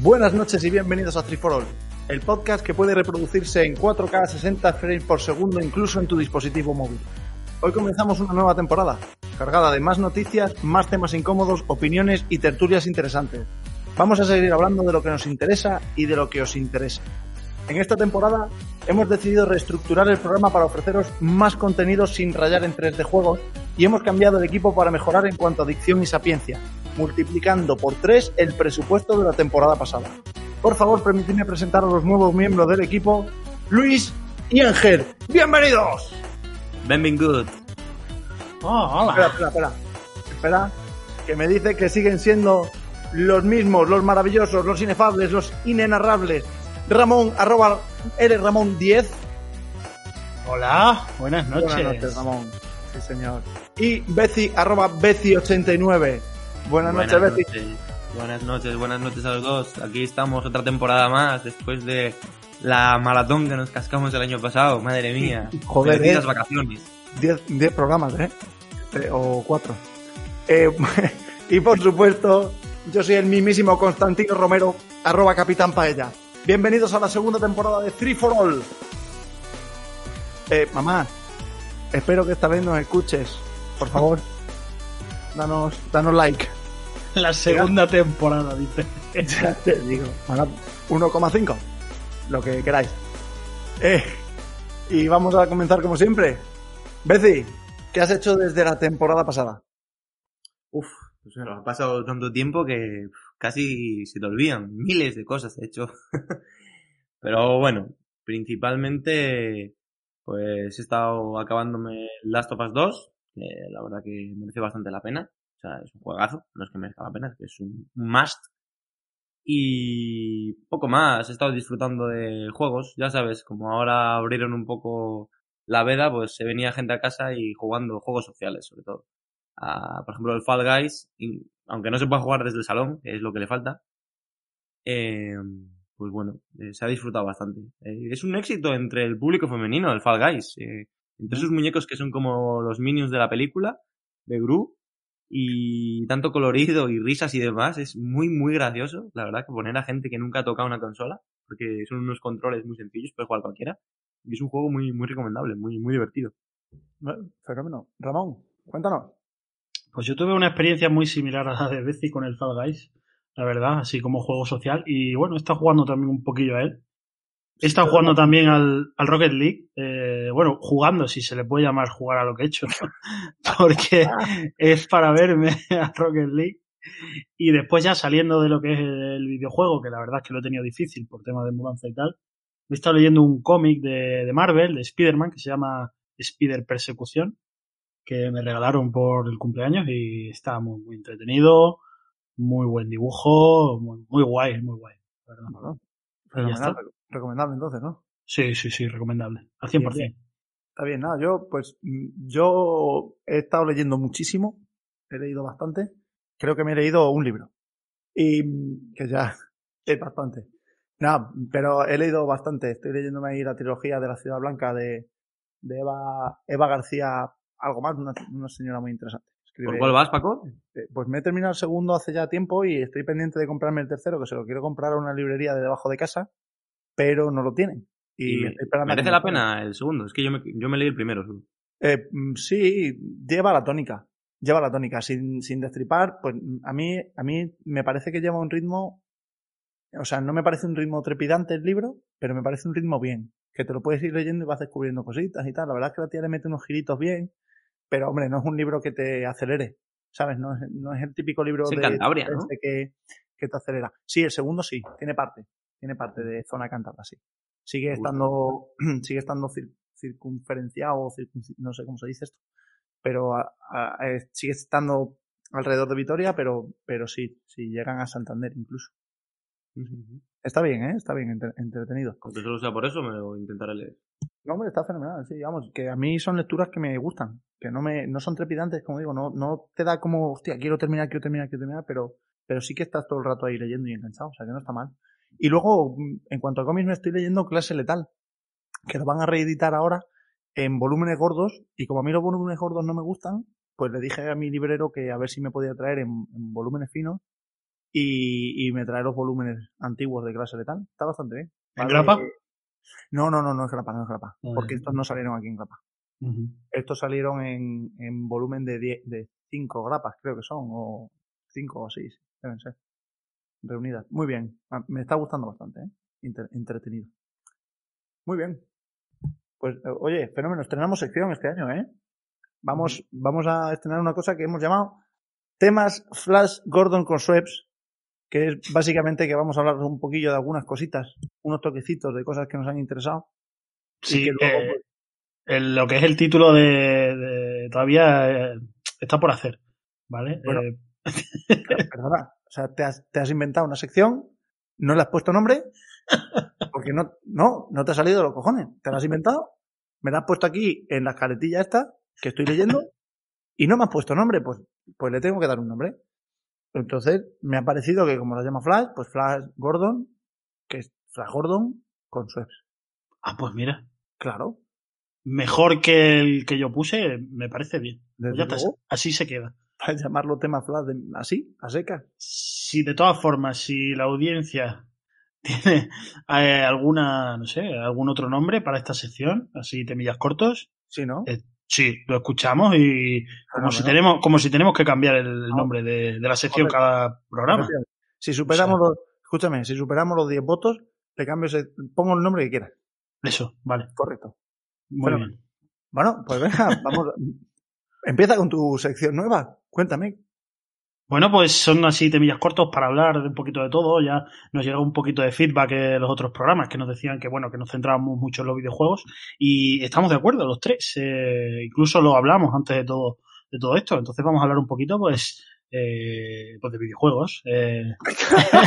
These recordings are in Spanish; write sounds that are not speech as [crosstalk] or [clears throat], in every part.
Buenas noches y bienvenidos a Triforol, el podcast que puede reproducirse en 4K 60 frames por segundo incluso en tu dispositivo móvil. Hoy comenzamos una nueva temporada, cargada de más noticias, más temas incómodos, opiniones y tertulias interesantes. Vamos a seguir hablando de lo que nos interesa y de lo que os interesa. En esta temporada hemos decidido reestructurar el programa para ofreceros más contenidos sin rayar en 3D juegos y hemos cambiado el equipo para mejorar en cuanto a dicción y sapiencia, multiplicando por 3 el presupuesto de la temporada pasada. Por favor, permitidme presentar a los nuevos miembros del equipo, Luis y Ángel. ¡Bienvenidos! Benvingut. Oh, hola. Espera, espera, espera. Espera, que me dice que siguen siendo los mismos, los maravillosos, los inefables, los inenarrables. Ramón, arroba, eres Ramón 10. Hola, buenas noches. Buenas noches, Ramón. Sí, señor. Y Beci, arroba Beci89. Buenas, noches, Beci. Buenas noches, buenas noches a los dos. Aquí estamos otra temporada más después de la maratón que nos cascamos el año pasado. Madre mía. Joder, eh. vacaciones. 10 10 programas, ¿eh? Eh, O 4. Eh, [laughs] y por supuesto, yo soy el mismísimo Constantino Romero, arroba Capitán Paella. Bienvenidos a la segunda temporada de Three for All. Eh, mamá, espero que esta vez nos escuches. Por favor, danos, danos like. [laughs] La segunda temporada, dice. Ya te digo. Ahora, 1,5. Lo que queráis. Eh, y vamos a comenzar como siempre. Beci, ¿qué has hecho desde la temporada pasada? Uf, pues bueno, ha pasado tanto tiempo que casi se te olvidan. Miles de cosas he hecho. [laughs] Pero bueno, principalmente pues he estado acabándome Last of Us 2, que la verdad que merece bastante la pena. O sea, es un juegazo, no es que merezca la pena, es que es un must. Y poco más, he estado disfrutando de juegos, ya sabes, como ahora abrieron un poco la veda, pues se venía gente a casa y jugando juegos sociales, sobre todo. Ah, por ejemplo, el Fall Guys, y- aunque no se pueda jugar desde el salón, que es lo que le falta, eh, pues bueno, eh, se ha disfrutado bastante. Eh, es un éxito entre el público femenino, el Fall Guys. eh, entre esos muñecos que son como los minions de la película, de Gru, y tanto colorido y risas y demás, es muy, muy gracioso, la verdad, que poner a gente que nunca ha tocado una consola, porque son unos controles muy sencillos, puede jugar cualquiera, y es un juego muy, muy recomendable, muy, muy divertido. Bueno, Fenómeno. Ramón, cuéntanos. Pues yo tuve una experiencia muy similar a la de Betsy con el Fall Guys, la verdad, así como juego social. Y bueno, he estado jugando también un poquillo a él. He estado jugando también al, al Rocket League. eh, bueno, jugando, si se le puede llamar jugar a lo que he hecho, ¿no? [laughs] porque es para verme [laughs] a Rocket League. Y después ya saliendo de lo que es el videojuego, que la verdad es que lo he tenido difícil por tema de mudanza y tal, he estado leyendo un cómic de, de Marvel, de Spider-Man, que se llama Spider Persecución, que me regalaron por el cumpleaños y está muy, muy entretenido, muy buen dibujo, muy, muy guay, muy guay. la verdad. Bueno, fenomenal, recomendable entonces, ¿no? Sí, sí, sí, recomendable. Al 100%. Bien, Está bien, nada, yo pues mm, yo he estado leyendo muchísimo, he leído bastante, creo que me he leído un libro y mm, que ya [laughs] es bastante. Nada, pero he leído bastante, estoy leyéndome ahí la trilogía de la Ciudad Blanca de, de Eva, Eva García, algo más, una, una señora muy interesante. Escribe- ¿Por cuál vas, Paco? eh, Pues me he terminado el segundo hace ya tiempo y estoy pendiente de comprarme el tercero, que se lo quiero comprar a una librería de debajo de casa, pero no lo tienen. Y, Y ¿Merece me la pena el segundo? Es que yo me, yo me leí el primero. Eh, mm, sí, lleva la tónica. Lleva la tónica. Sin, sin destripar, pues mm, a mí, a mí me parece que lleva un ritmo. O sea, no me parece un ritmo trepidante el libro, pero me parece un ritmo bien. Que te lo puedes ir leyendo y vas descubriendo cositas y tal. La verdad es que la tía le mete unos giritos bien, pero hombre, no es un libro que te acelere. ¿Sabes? No es, no es el típico libro de ¿no? este que, que te acelera. Sí, el segundo sí, tiene parte. Tiene parte de zona cántabra, sí. Sigue estando, [clears throat] sigue estando cir- circunferenciado o no sé cómo se dice esto, pero a- a- eh, sigue estando alrededor de Vitoria, pero, pero sí, sí llegan a Santander incluso. Está bien, ¿eh? Está bien, entre- entretenido. Aunque solo sea por eso, me lo intentaré leer. No, hombre, está fenomenal, sí, vamos, que a mí son lecturas que me gustan, que no me, no son trepidantes, como digo, no, no te da como, hostia, quiero terminar, quiero terminar, quiero terminar, pero, pero sí que estás todo el rato ahí leyendo y enganchado, o sea que no está mal. Y luego, mm, en cuanto a cómics, me estoy leyendo Clase Letal, que lo van a reeditar ahora en volúmenes gordos, y como a mí los volúmenes gordos no me gustan, pues le dije a mi librero que a ver si me podía traer en, en volúmenes finos, y, y me trae los volúmenes antiguos de clase letal. Está bastante bien. ¿En Vale, grapa? eh, No, no, no, no es grapa, no es grapa. Ah, Porque estos no salieron aquí en grapa. Estos salieron en, en volumen de 10, de 5 grapas, creo que son, o 5 o 6, deben ser. Reunidas. Muy bien. Ah, Me está gustando bastante, ¿eh? Inter- entretenido. Muy bien. Pues, eh, oye, fenómeno, estrenamos sección este año, ¿eh? Vamos, vamos a estrenar una cosa que hemos llamado temas Flash Gordon con Sweps, que es básicamente que vamos a hablar un poquillo de algunas cositas, unos toquecitos de cosas que nos han interesado. Sí, que luego, eh, pues, el- lo que es el título de, de- todavía eh, está por hacer, ¿vale? Bueno. Eh, Perdona, o sea, te has, te has inventado una sección, no le has puesto nombre, [laughs] porque no, no, no te ha salido de los cojones. Te la has inventado, me la has puesto aquí en la caretilla esta, que estoy leyendo, y no me has puesto nombre, pues, pues le tengo que dar un nombre. Entonces, me ha parecido que como lo llama Flash, pues Flash Gordon, que es Flash Gordon con Sweps. ah, pues mira, Claro, mejor que el que yo puse, me parece bien. Pues ya está, luego, así se queda. Llamarlo tema Flash de- así, a secas. Si de todas formas, si la audiencia [laughs] tiene eh, alguna, no sé, algún otro nombre para esta sección, así temillas cortos, Sí, ¿no? Eh, sí, lo escuchamos y como si tenemos, como si tenemos que cambiar el Ah. nombre de, de la sección Correcto. cada programa. Si superamos los, escúchame, si superamos los 10 votos, te cambio ese, pongo el nombre que quieras. Eso, vale. Correcto. Muy bien. Bueno, pues venga, [laughs] vamos. Empieza con tu sección nueva. Cuéntame. Bueno, pues son así temillas cortos para hablar de un poquito de todo. Ya nos llegó un poquito de feedback de los otros programas que nos decían que, bueno, que nos centrábamos mucho en los videojuegos y estamos de acuerdo los tres. Eh, incluso lo hablamos antes de todo, de todo esto. Entonces vamos a hablar un poquito, pues, eh, pues de videojuegos. Eh, [laughs]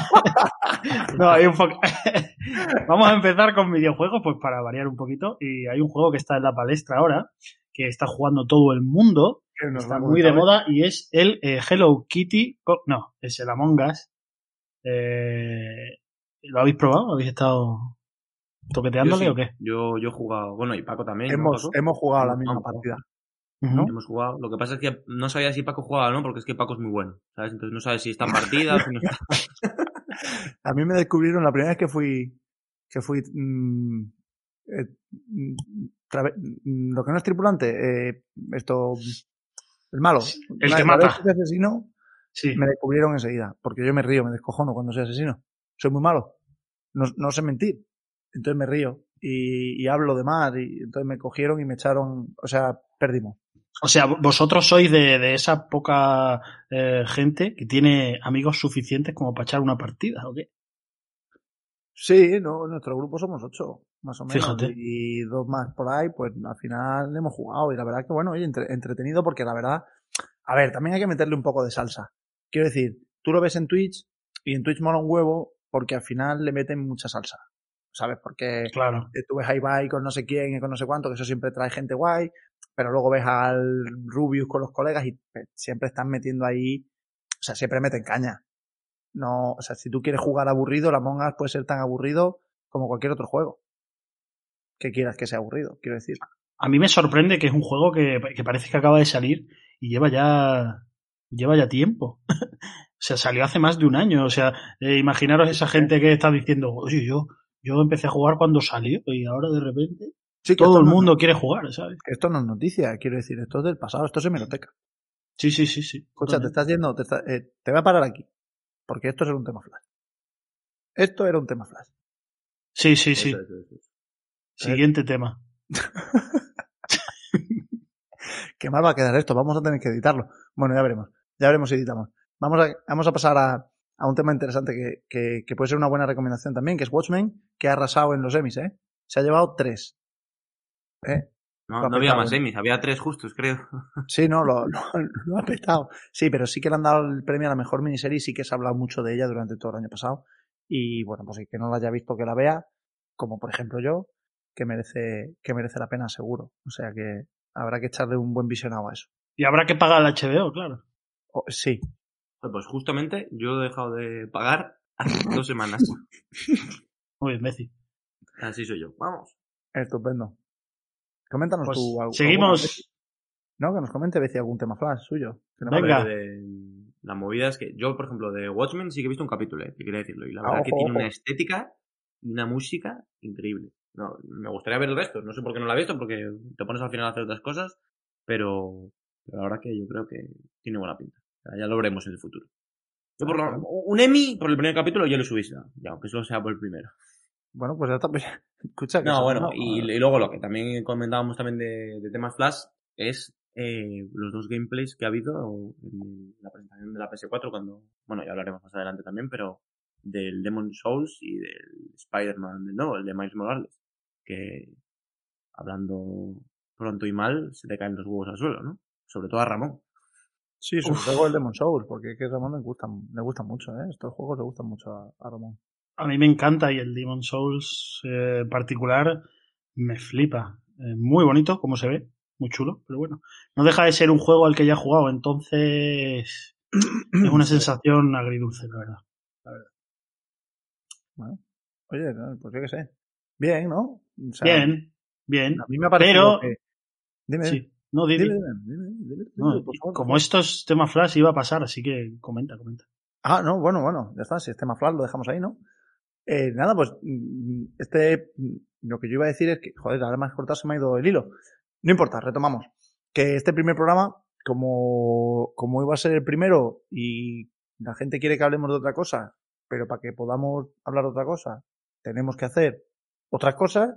[laughs] no, hay un poco- [laughs] Vamos a empezar con videojuegos, pues para variar un poquito. Y hay un juego que está en la palestra ahora, que está jugando todo el mundo, está va a muy de moda y es el eh, Hello Kitty. No, es el Among Us. Eh, ¿Lo habéis probado? ¿Habéis estado toqueteándole Yo o qué? Yo, yo he jugado, bueno, y Paco también. ¿no, Hemos, hemos jugado la misma partida. Ujú. Hemos jugado. Lo que pasa es que no sabía si Paco jugaba o no, porque es que Paco es muy bueno. ¿Sabes? Entonces no sabes si está en partida, si no está. [laughs] A mí me descubrieron la primera vez que fui, que fui, mm, eh, mm, mm, lo que no es tripulante, eh, esto, el malo. el que la vez mata. que asesino, Sí. me descubrieron enseguida, porque yo me río, me descojono cuando soy asesino. Soy muy malo. No, no sé mentir. Entonces me río y, y hablo de más y entonces me cogieron y me echaron, o sea, perdimos. O sea, vosotros sois de, de esa poca eh, gente que tiene amigos suficientes como para echar una partida, ¿o qué? Sí, no, nuestro grupo somos ocho, más o menos. Fíjate. Y dos más por ahí, pues al final hemos jugado. Y la verdad que, bueno, oye, entre- entretenido porque la verdad, a ver, también hay que meterle un poco de salsa. Quiero decir, tú lo ves en Twitch y en Twitch mola un huevo porque al final le meten mucha salsa. ¿Sabes? Porque Claro. eh, tú ves a Ibai con no sé quién y con no sé cuánto, que eso siempre trae gente guay, pero luego ves al Rubius con los colegas y eh, siempre están metiendo ahí, o sea, siempre meten caña. No, o sea, si tú quieres jugar aburrido, la Among Us puede ser tan aburrido como cualquier otro juego. Que quieras que sea aburrido, quiero decir. A mí me sorprende que es un juego que, que parece que acaba de salir y lleva ya lleva ya tiempo. [laughs] o sea, salió hace más de un año. O sea, eh, imaginaros esa gente que está diciendo, oye, yo, yo empecé a jugar cuando salió y ahora de repente Sí, todo el no- mundo quiere jugar, ¿sabes? que esto no es noticia, quiero decir, esto es del pasado, esto es hemeroteca. Sí, sí, sí, sí. Escucha, te estás yendo, te, está- eh, te voy a parar aquí, porque esto era un tema flash. Esto era un tema flash. Sí, sí, sí. Eso, eso, eso. Siguiente tema. [laughs] Qué mal va a quedar esto, vamos a tener que editarlo. Bueno, ya veremos, ya veremos si editamos. Vamos a, vamos a pasar a, a un tema interesante que, que, que puede ser una buena recomendación también, que es Watchmen, que ha arrasado en los Emmys, ¿eh? Se ha llevado tres. ¿Eh? No, había más ¿eh? Emmys, había tres justos, creo. [laughs] Sí, no, lo, lo, lo ha petado. Sí, pero sí que le han dado el premio a la mejor miniserie y sí que se ha hablado mucho de ella durante todo el año pasado. Y bueno, pues el que no la haya visto que la vea, como por ejemplo yo, que merece, que merece la pena seguro. O sea que habrá que echarle un buen visionado a eso. Y habrá que pagar el HBO, claro. O- sí, Pues justamente yo he dejado de pagar hace dos semanas. [laughs] Muy bien, Messi. Así soy yo. Vamos. estupendo. Coméntanos Pues tú. algo- seguimos. No, que nos comente Beci algún tema flash suyo. Que Venga. De- La movida es que yo, por ejemplo, de Watchmen sí que he visto un capítulo, eh, que quería decirlo. Y la Ah, verdad que tiene ojo. una estética y una música increíble. No, me gustaría ver el resto. No sé por qué no la he visto, porque te pones al final a hacer otras cosas. Pero, pero la verdad que yo creo que tiene buena pinta. O sea, ya lo veremos en el futuro. Yo por lo- un Emmy por el primer capítulo yo le subí ya, ya, aunque solo sea por el primero. Bueno, pues ya está. pues, [laughs] escucha que No, bueno, y, y luego lo que también comentábamos también de, de temas Flash es eh, los dos gameplays que ha habido en la presentación de la PS4 cuando, bueno, ya hablaremos más adelante también, pero del Demon Souls y del Spider-Man nuevo, el de Miles Morales, que hablando pronto y mal se te caen los huevos al suelo, ¿no? Sobre todo a Ramón. Sí, sobre Uf. todo el Demon Souls, porque es que a Ramón le gustan, le gustan mucho, ¿eh? Estos juegos le gustan mucho a, a Ramón. A mí me encanta y el Demon Souls eh, en particular me flipa. Eh, muy bonito, como se ve, muy chulo, pero bueno. No deja de ser un juego al que ya he jugado, entonces [clears throat] es una sensación agridulce, la verdad. Bueno, oye, no, pues yo qué sé. Bien, ¿no? O sea, Bien, bien. A mí me ha parecido Pero- que... Dime, Sí. No, di- di. dime, dime, dime, dime, dime, No, por favor. como estos temas flash iba a pasar, así que comenta, comenta. Ah, no, bueno, bueno, ya está, si es tema flash lo dejamos ahí, ¿no? Eh, nada, pues mm, este, mm, lo que yo iba a decir es que, joder, ahora has cortado, se me ha ido el hilo. No importa, retomamos. Que este primer programa, como, como iba a ser el primero y la gente quiere que hablemos de otra cosa, pero para que podamos hablar de otra cosa, tenemos que hacer otras cosas,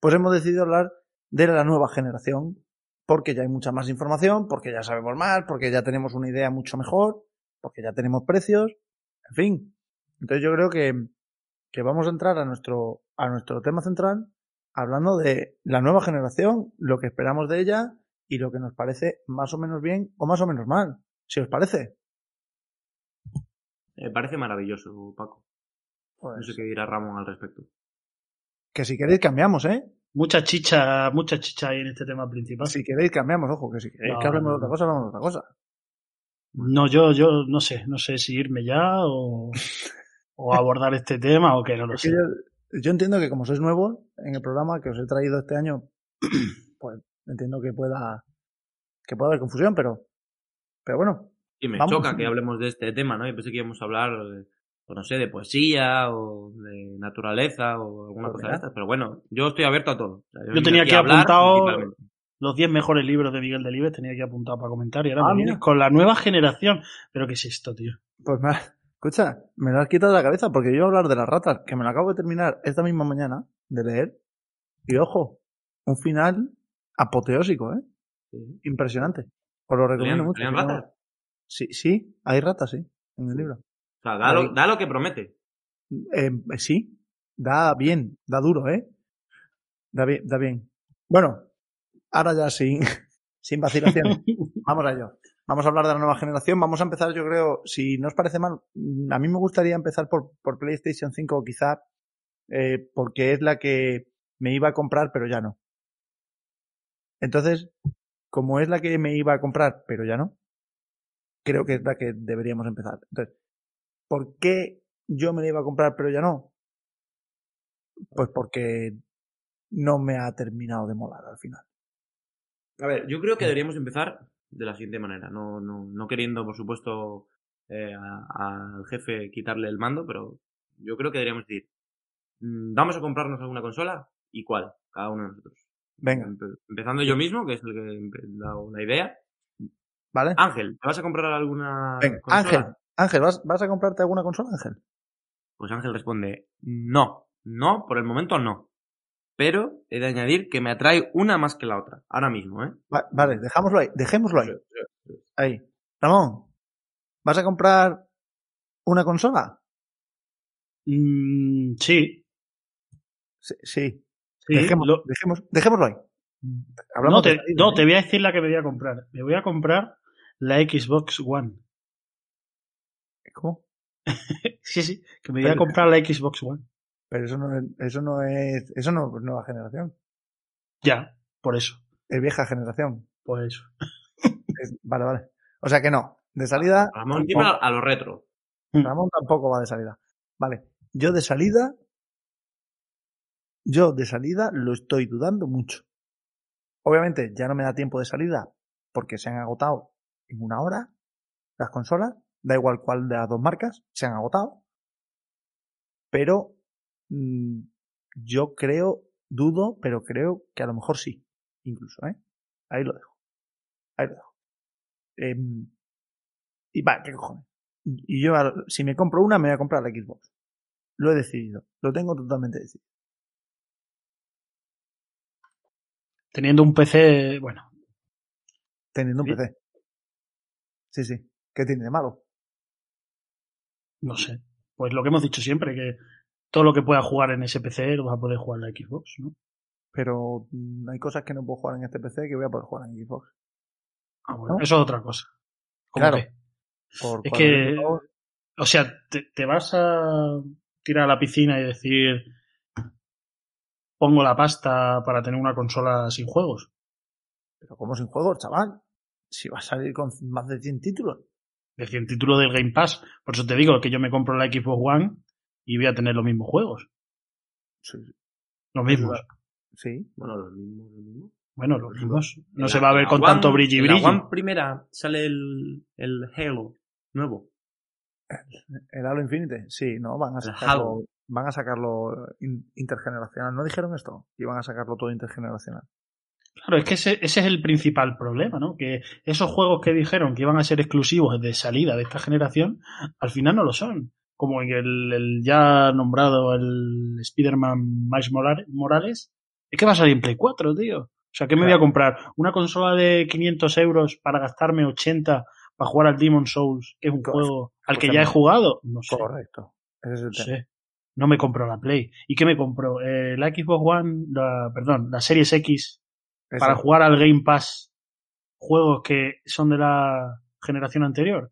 pues hemos decidido hablar de la nueva generación, porque ya hay mucha más información, porque ya sabemos más, porque ya tenemos una idea mucho mejor, porque ya tenemos precios, en fin. Entonces yo creo que, que vamos a entrar a nuestro, a nuestro tema central hablando de la nueva generación, lo que esperamos de ella y lo que nos parece más o menos bien o más o menos mal, si os parece. Me parece maravilloso, Paco. Pues, No sé qué dirá Ramón al respecto. que si queréis cambiamos, ¿eh? Mucha chicha, mucha chicha ahí en este tema principal. Si queréis cambiamos, ojo, que si queréis No, que hablemos no, de otra cosa, hablamos de otra cosa. No, yo, yo no sé, no sé si irme ya o, [laughs] o abordar este tema o que no lo que sé. yo, yo entiendo que como sois nuevos en el programa que os he traído este año, [clears throat] pues entiendo que pueda que pueda haber confusión, pero pero bueno, Y me Vamos. choca que hablemos de este tema, ¿no? Yo pensé que íbamos a hablar, pues no sé, de poesía o de naturaleza o alguna Pues cosa mira. de estas. Pero bueno, yo estoy abierto a todo. O sea, Yo tenía aquí a hablar apuntado- principalmente. Los 10 mejores libros de Miguel Delibes tenía que apuntar para comentar y ahora Ah, con la nueva generación. ¿Pero qué es esto, tío? pues me, escucha, me lo has quitado de la cabeza porque yo iba a hablar de las ratas, que me lo acabo de terminar esta misma mañana de leer. Y ojo, un final apoteósico, ¿eh? Impresionante. Os lo recomiendo ¿Salían- mucho. ratas? Sí, sí, hay ratas, sí, en el libro. O sea, da lo, da lo que promete. Eh, sí, da bien, da duro, ¿eh? Da bien, da bien. Bueno, ahora ya sin, [laughs] sin vacilaciones. [laughs] Vamos a ello. Vamos a hablar de la nueva generación. Vamos a empezar, yo creo, si no os parece mal, a mí me gustaría empezar por, por PlayStation 5 quizá, eh, porque es la que me iba a comprar, pero ya no. Entonces, como es la que me iba a comprar, pero ya no, creo que es la que deberíamos empezar. Entonces, ¿por qué yo me la iba a comprar, pero ya no? Pues porque no me ha terminado de molar al final. A ver, yo creo que deberíamos empezar de la siguiente manera. No, no, no queriendo, por supuesto, eh, al jefe quitarle el mando, pero yo creo que deberíamos decir, mm, vamos a comprarnos alguna consola y cuál, cada uno de nosotros. Venga, Empe- Empezando yo mismo, que es el que he dado la idea. ¿vale? Ángel, ¿te vas a comprar alguna Venga, consola? Ángel, Ángel, ¿vas, ¿vas a comprarte alguna consola, Ángel? Pues Ángel responde, no, no, por el momento no. Pero he de añadir que me atrae una más que la otra, ahora mismo, ¿eh? Va- vale, dejámoslo ahí, dejémoslo ahí. Ahí. Ramón, ¿vas a comprar una consola? Mm, sí, Sí, sí. sí. Dejemos- lo- dejemos- dejémoslo ahí. Hablamos no, te, de salida, no, ¿eh? te voy a decir la que me voy a comprar. Me voy a comprar la Xbox One. ¿Cómo? [laughs] Sí, sí, que me voy a comprar la Xbox One. Pero eso no es, eso no es, eso no es nueva generación. Ya, por eso. Es vieja generación. Por eso. Es- vale, vale. O sea que no. De salida, Ramón lleva a lo retro. Ramón tampoco va de salida. Vale. Yo de salida, yo de salida lo estoy dudando mucho. Obviamente ya no me da tiempo de salida porque se han agotado en una hora las consolas. da igual cuál de las dos marcas, se han agotado. Pero yo creo, dudo, pero creo que a lo mejor sí, incluso, ¿eh? Ahí lo dejo. Ahí lo dejo. Em, y va, qué cojones. Y yo, si me compro una, me voy a comprar la Xbox. Lo he decidido. Lo tengo totalmente decidido. Teniendo un PC, bueno. Teniendo un PC. Sí, sí. ¿Qué tiene de malo? No sé. Pues lo que hemos dicho siempre, que todo lo que pueda jugar en ese PC lo vas a poder jugar en la Xbox, ¿no? Pero mm, hay cosas que no puedo jugar en este PC que voy a poder jugar en Xbox. Ah, bueno, eso es otra cosa. Claro. es que, o sea, te, te, vas a tirar a la piscina y decir, pongo la pasta para tener una consola sin juegos. Pero ¿cómo sin juegos, chaval? Si va a salir con más de 100 títulos. De 100 títulos del Game Pass. Por eso te digo que yo me compro la Xbox One y voy a tener los mismos juegos. Sí. Los mismos. Sí. Bueno, los mismos, los mismos. Bueno, los mismos. No se va a ver con tanto brillo y brillo. la One primera sale el, el Halo nuevo. El, Halo Infinite, sí, no, van a sacarlo, van a sacarlo intergeneracional. ¿No dijeron esto? Y van a sacarlo todo intergeneracional. Claro, es que ese, ese, es el principal problema, ¿no? Que esos juegos que dijeron que iban a ser exclusivos de salida de esta generación, al final no lo son. Como en el, el ya nombrado el Spider-Man Miles Morales, es que va a salir en Play 4, tío. O sea, ¿qué me voy a comprar? ¿Una consola de 500 euros para gastarme 80 para jugar al Demon Souls, que es un juego al que ya he jugado? No sé. Correcto. Ese es el no sé. No me compro la Play. ¿Y qué me compro? Eh, la Xbox One, la, perdón, la Series X para jugar al Game Pass juegos que son de la generación anterior.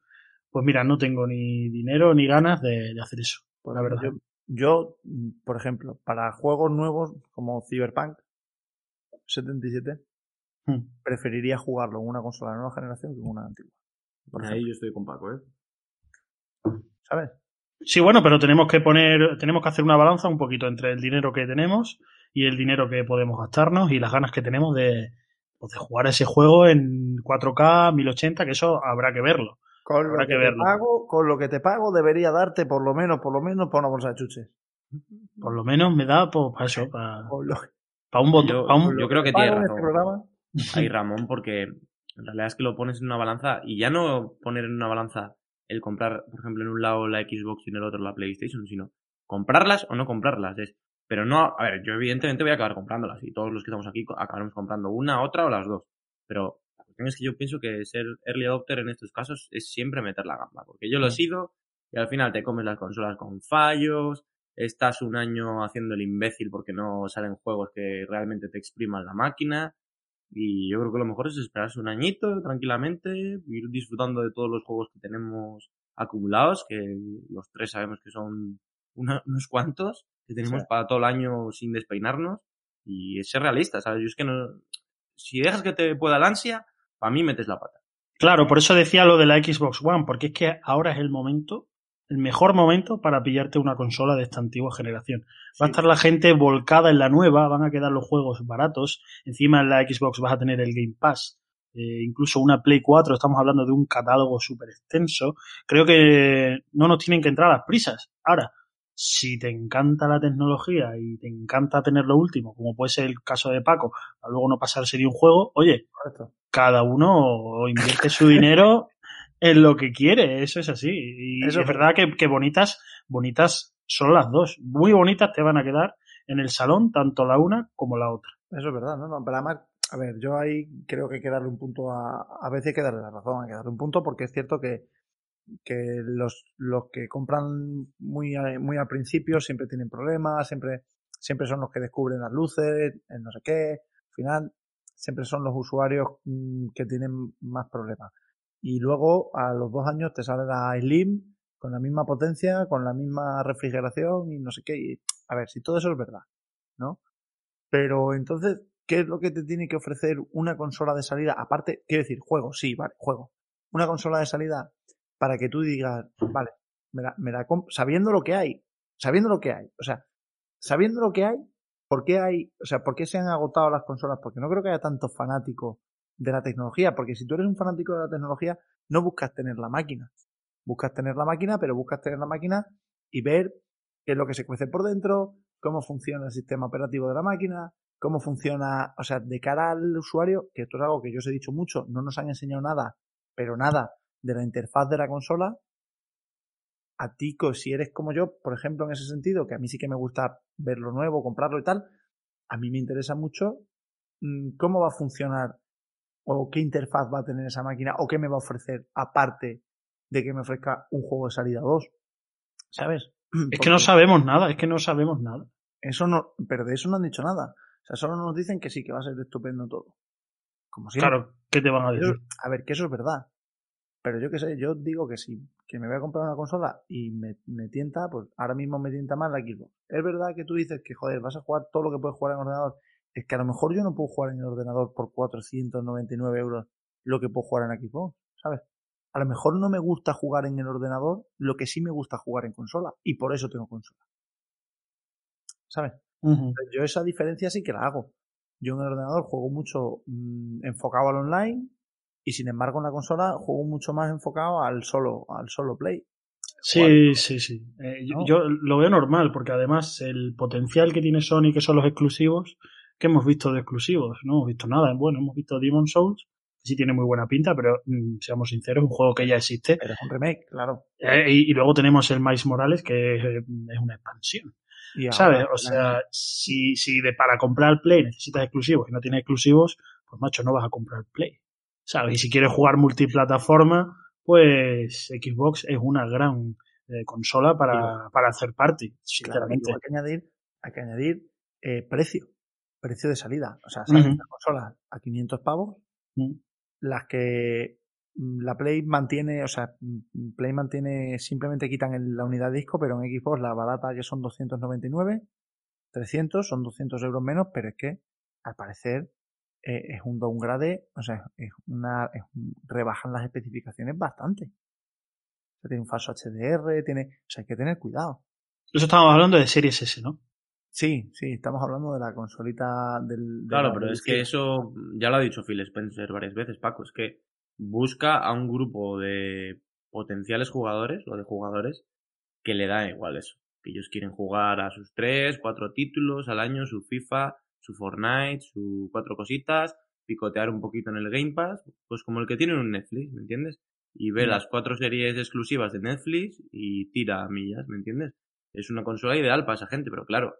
Pues mira, no tengo ni dinero ni ganas de, hacer eso, por la verdad. Yo, por ejemplo, para juegos nuevos como Cyberpunk, 77, hmm. preferiría jugarlo en una consola de nueva generación que en una antigua. Por ahí yo estoy con Paco, ¿eh? ¿Sabes? Sí, bueno, pero tenemos que poner, tenemos que hacer una balanza un poquito entre el dinero que tenemos y el dinero que podemos gastarnos y las ganas que tenemos de, pues, de jugar ese juego en 4K, 1080, que eso habrá que verlo. Con lo, que, te pago, con lo que te pago debería darte por lo menos, por lo menos, para una bolsa de chuches. Por lo menos me da pues, para eso, para, [laughs] para un botón. Yo, yo creo que tiene razón. Ahí [laughs] Ramón, porque en realidad es que lo pones en una balanza y ya no poner en una balanza el comprar, por ejemplo, en un lado la Xbox y en el otro la PlayStation, sino comprarlas o no comprarlas. Es, pero no, a ver, yo evidentemente voy a acabar comprándolas y todos los que estamos aquí acabaremos comprando una, otra o las dos. Pero cuestión es que yo pienso que ser early adopter en estos casos es siempre meter la gamba, porque yo lo he sido y al final te comes las consolas con fallos, estás un año haciendo el imbécil porque no salen juegos que realmente te expriman la máquina. Y yo creo que lo mejor es esperarse un añito tranquilamente, ir disfrutando de todos los juegos que tenemos acumulados, que los tres sabemos que son unos cuantos, que tenemos para todo el año sin despeinarnos, y ser realista, ¿sabes? Yo es que no, si dejas que te pueda la ansia, para mí metes la pata. Claro, por eso decía lo de la Xbox One, porque es que ahora es el momento el mejor momento para pillarte una consola de esta antigua generación. Va a estar la gente volcada en la nueva, van a quedar los juegos baratos, encima en la Xbox vas a tener el Game Pass, eh, incluso una Play 4, estamos hablando de un catálogo súper extenso. Creo que no nos tienen que entrar a las prisas. Ahora, si te encanta la tecnología y te encanta tener lo último, como puede ser el caso de Paco, a luego no pasarse de un juego, oye, cada uno invierte su dinero en lo que quiere, eso es así. Y es verdad que, bonitas, bonitas son las dos. Muy bonitas te van a quedar en el salón, tanto la una como la otra. Eso es verdad, ¿no? no pero además, a ver, yo ahí creo que hay que darle un punto a. A veces hay que darle la razón, hay que darle un punto porque es cierto que, que los, los que compran muy, muy al principio siempre tienen problemas, siempre, siempre son los que descubren las luces, el no sé qué. Al final, siempre son los usuarios mm, que tienen más problemas y luego a los dos años te sale la Slim con la misma potencia, con la misma refrigeración y no sé qué. Y, a ver, si todo eso es verdad, ¿no? Pero entonces, ¿qué es lo que te tiene que ofrecer una consola de salida? Aparte, quiero decir, juego, sí, vale, juego. Una consola de salida para que tú digas, vale, me la, me la sabiendo lo que hay, sabiendo lo que hay, o sea, sabiendo lo que hay, ¿por qué hay, o sea, por qué se han agotado las consolas? Porque no creo que haya tantos fanáticos de la tecnología, porque si tú eres un fanático de la tecnología, no buscas tener la máquina. Buscas tener la máquina, pero buscas tener la máquina y ver qué es lo que se cuece por dentro, cómo funciona el sistema operativo de la máquina, cómo funciona, o sea, de cara al usuario, que esto es algo que yo os he dicho mucho, no nos han enseñado nada, pero nada de la interfaz de la consola. A ti, si eres como yo, por ejemplo, en ese sentido, que a mí sí que me gusta ver lo nuevo, comprarlo y tal, a mí me interesa mucho mm, cómo va a funcionar o qué interfaz va a tener esa máquina o qué me va a ofrecer aparte de que me ofrezca un juego de salida 2. ¿Sabes? Es que no sabemos nada, es que no sabemos nada. Eso no, pero de eso no han dicho nada. O sea, solo nos dicen que sí, que va a ser estupendo todo. Como siempre. Claro, ¿qué te van a decir? a ver, que eso es verdad. Pero yo qué sé, yo digo que sí, que me voy a comprar una consola y me, me, tienta, pues ahora mismo me tienta más la Xbox. Es verdad que tú dices que, joder, vas a jugar todo lo que puedes jugar en ordenador. Es que a lo mejor yo no puedo jugar en el ordenador por 499 euros lo que puedo jugar en Xbox, ¿sabes? A lo mejor no me gusta jugar en el ordenador lo que sí me gusta jugar en consola. Y por eso tengo consola. ¿Sabes? Yo esa diferencia sí que la hago. Yo en el ordenador juego mucho mm, enfocado al online y sin embargo en la consola juego mucho más enfocado al solo, al solo play. Sí, sí, sí. Eh, yo, lo veo normal porque además el potencial que tiene Sony, que son los exclusivos, que hemos visto de exclusivos, no hemos visto nada. Bueno, hemos visto Demon Souls, que sí tiene muy buena pinta, pero mm, seamos sinceros, es un juego que ya existe. Pero es un remake, claro. Eh, y, luego tenemos el Miles Morales, que es una expansión. ¿Sabes? O sea, si, si de, para comprar Play necesitas exclusivos y no tienes exclusivos, pues macho, no vas a comprar Play. ¿Sabes? Y si quieres jugar multiplataforma, pues Xbox es una gran eh, consola para, para hacer party, sinceramente. hay que añadir, hay que añadir eh, precio, precio de salida. O sea, salen las consolas a 500 pavos, mm. las que Mm, la Play mantiene, o sea, mm, Play mantiene, simplemente quitan la unidad de disco, pero en Xbox la barata que son 299, 300, son 200 euros menos, pero es que, al parecer, eh, es un downgrade, o sea, es una, rebajan las especificaciones bastante. O sea, tiene un falso HDR, tiene, o sea, hay que tener cuidado. Eso estamos hablando de Series S, ¿no? Sí, sí, estamos hablando de la consolita del... claro, pero es que eso ya lo ha dicho Phil Spencer varias veces, Paco, es que busca a un grupo de potenciales jugadores o de jugadores que le da igual eso. Que ellos quieren jugar a sus tres, cuatro títulos al año, su FIFA, su Fortnite, su cuatro cositas, picotear un poquito en el Game Pass, pues como el que tiene un Netflix, ¿me entiendes? Y ve las cuatro series exclusivas de Netflix y tira a millas, ¿me entiendes? Es una consola ideal para esa gente, pero claro,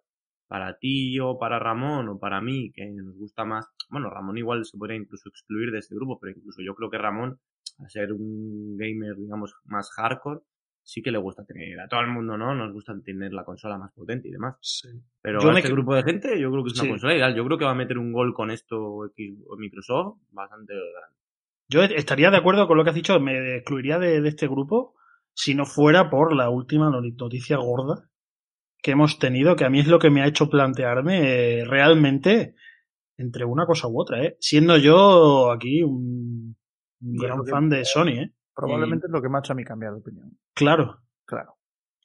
para ti o para Ramón o para mí, que nos gusta más, bueno, Ramón igual se podría incluso excluir de este grupo, pero incluso yo creo que Ramón, al ser un gamer, digamos, más hardcore, sí que le gusta tener, a todo el mundo, ¿no? Nos gusta tener la consola más potente y demás. Sí. Pero a este grupo de gente yo creo que es una consola ideal. Yo creo que va a meter un gol con esto Microsoft bastante grande. Yo estaría de acuerdo con lo que has dicho, me excluiría de, de este grupo si no fuera por la última noticia gorda que hemos tenido, que a mí es lo que me ha hecho plantearme eh, realmente entre una cosa u otra, ¿eh? Siendo yo aquí un, gran fan de Sony, ¿eh? Probablemente es lo que me ha hecho a mí cambiar de opinión. Claro. Claro.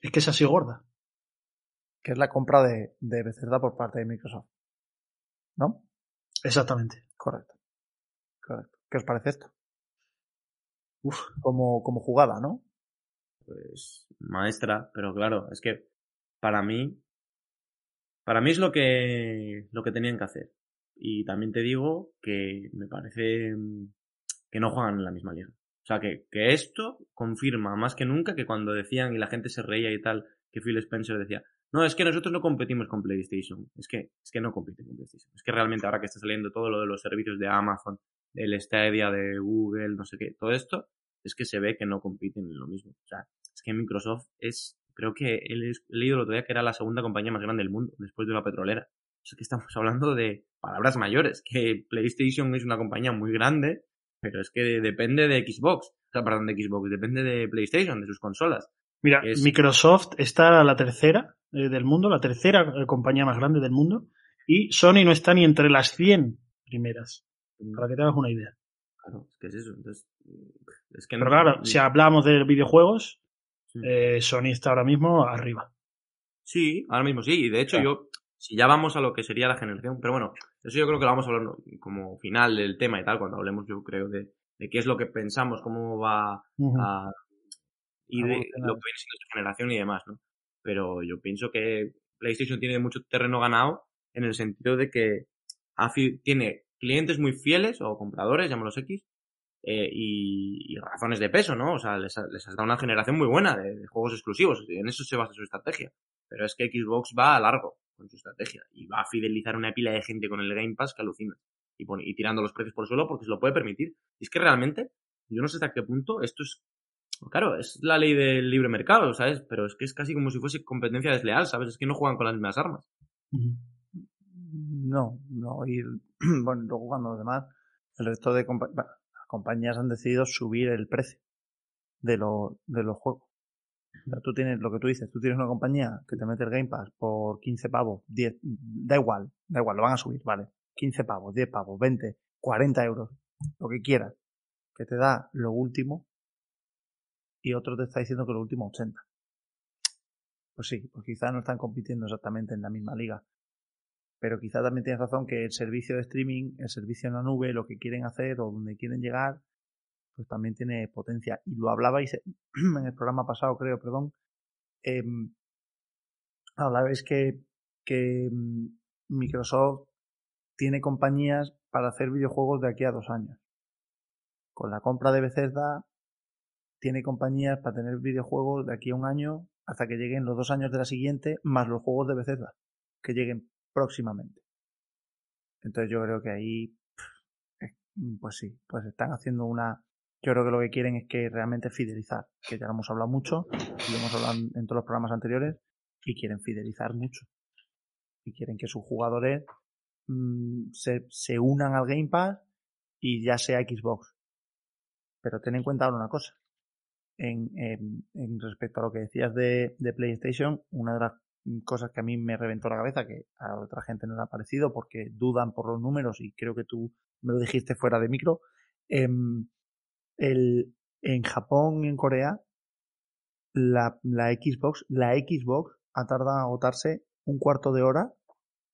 Es que es así gorda. Que es la compra de, de Bethesda por parte de Microsoft. ¿No? Exactamente. Correcto. Correcto. ¿Qué os parece esto? Uf. Como, como jugada, ¿no? Pues maestra, pero claro, es que para mí, para mí es lo que, lo que tenían que hacer. Y también te digo que me parece mm, que no juegan en la misma liga. O sea, que, que esto confirma más que nunca que cuando decían y la gente se reía y tal, que Phil Spencer decía, no, es que nosotros no competimos con PlayStation. Es que, es que no compiten con PlayStation. Es que realmente ahora que está saliendo todo lo de los servicios de Amazon, el Stadia de Google, no sé qué, todo esto, es que se ve que no compiten en lo mismo. O sea, es que Microsoft es creo que he leído el otro día que era la segunda compañía más grande del mundo, después de una petrolera. O que estamos [laughs] hablando de palabras mayores, que PlayStation es una compañía muy grande, pero es que depende de Xbox, o sea, perdón, de Xbox, depende de PlayStation, de sus consolas. Mira, Microsoft está la tercera eh, del mundo, la tercera eh, compañía más grande del mundo, y Sony no está ni entre las 100 primeras, mm. para que te hagas una idea. Claro, es que es eso. Entonces, es que Pero claro, si hablamos de videojuegos, eh, Sony está ahora mismo arriba. Sí, ahora mismo sí. Y de hecho, yo, si ya vamos a lo que sería la generación, pero bueno, eso yo creo que lo vamos a hablar como final del tema y tal, cuando hablemos, yo creo, de, qué es lo que pensamos, cómo va a, y de lo que viene siendo su generación y demás, ¿no? Pero yo pienso que PlayStation tiene mucho terreno ganado en el sentido de que tiene clientes muy fieles o compradores, llámalos X, eh, y, razones de peso, ¿no? O sea, les, les has dado una generación muy buena de, juegos exclusivos, y en eso se basa su estrategia. Pero es que Xbox va a largo con su estrategia y va a fidelizar una pila de gente con el Game Pass que alucina y, y tirando los precios por el suelo porque se lo puede permitir. Y es que realmente, yo no sé hasta qué punto esto es Claro, es la ley del libre mercado, ¿sabes? Pero es que es casi como si fuese competencia desleal, ¿sabes? Es que no juegan con las mismas armas. No, no. Y [clears throat] bueno, luego cuando además el resto de compañías han decidido subir el precio de, lo, de los juegos. Tú tienes lo que tú dices, tú tienes una compañía que te mete el Game Pass por 15 pavos, 10, da igual, da igual, lo van a subir, vale. 15 pavos, 10 pavos, 20, 40 euros, lo que quieras, que te da lo último y otro te está diciendo que lo último 80. Pues sí, pues quizás no están compitiendo exactamente en la misma liga. Pero quizá también tienes razón que el servicio de streaming, el servicio en la nube, lo que quieren hacer o donde quieren llegar, pues también tiene potencia. Y lo hablabais [clears throat] en el programa pasado, creo, perdón. Eh, hablabais que, que mm, Microsoft tiene compañías para hacer videojuegos de aquí a dos años. Con la compra de Bethesda, tiene compañías para tener videojuegos de aquí a un año hasta que lleguen los dos años de la siguiente, más los juegos de Bethesda, que lleguen próximamente. Entonces yo creo que ahí, pues sí, pues están haciendo una... Yo creo que lo que quieren es que realmente fidelizar, que ya hemos hablado mucho, y hemos hablado en todos los programas anteriores, y quieren fidelizar mucho. Y quieren que sus jugadores mm, se, se unan al Game Pass y ya sea Xbox. Pero ten en cuenta ahora una cosa. En, en, respecto a lo que decías de, de, PlayStation, una de las cosas que a mí me reventó la cabeza, que a otra gente no le ha parecido porque dudan por los números y creo que tú me lo dijiste fuera de micro. Em, el, en Japón y en Corea, la, la Xbox, la Xbox ha tardado en agotarse un cuarto de hora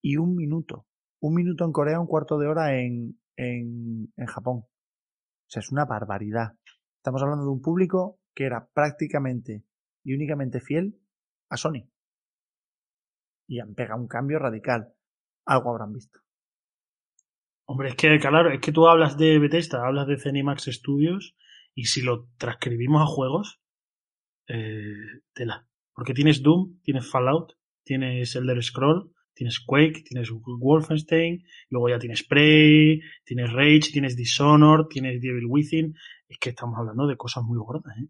y un minuto. Un minuto en Corea, un cuarto de hora en, en, en Japón. O sea, es una barbaridad. Estamos hablando de un público que era prácticamente y únicamente fiel a Sony y han pegado un cambio radical. Algo habrán visto. Hombre, es que, claro, es que tú hablas de Bethesda, hablas de Zenimax Studios, y si lo transcribimos a juegos, eh, tela. Porque tienes Doom, tienes Fallout, tienes Elder Scroll, tienes Quake, tienes Wolfenstein, luego ya tienes Prey, tienes Rage, tienes Dishonored, tienes Devil Within. Es que estamos hablando de cosas muy gordas, ¿eh?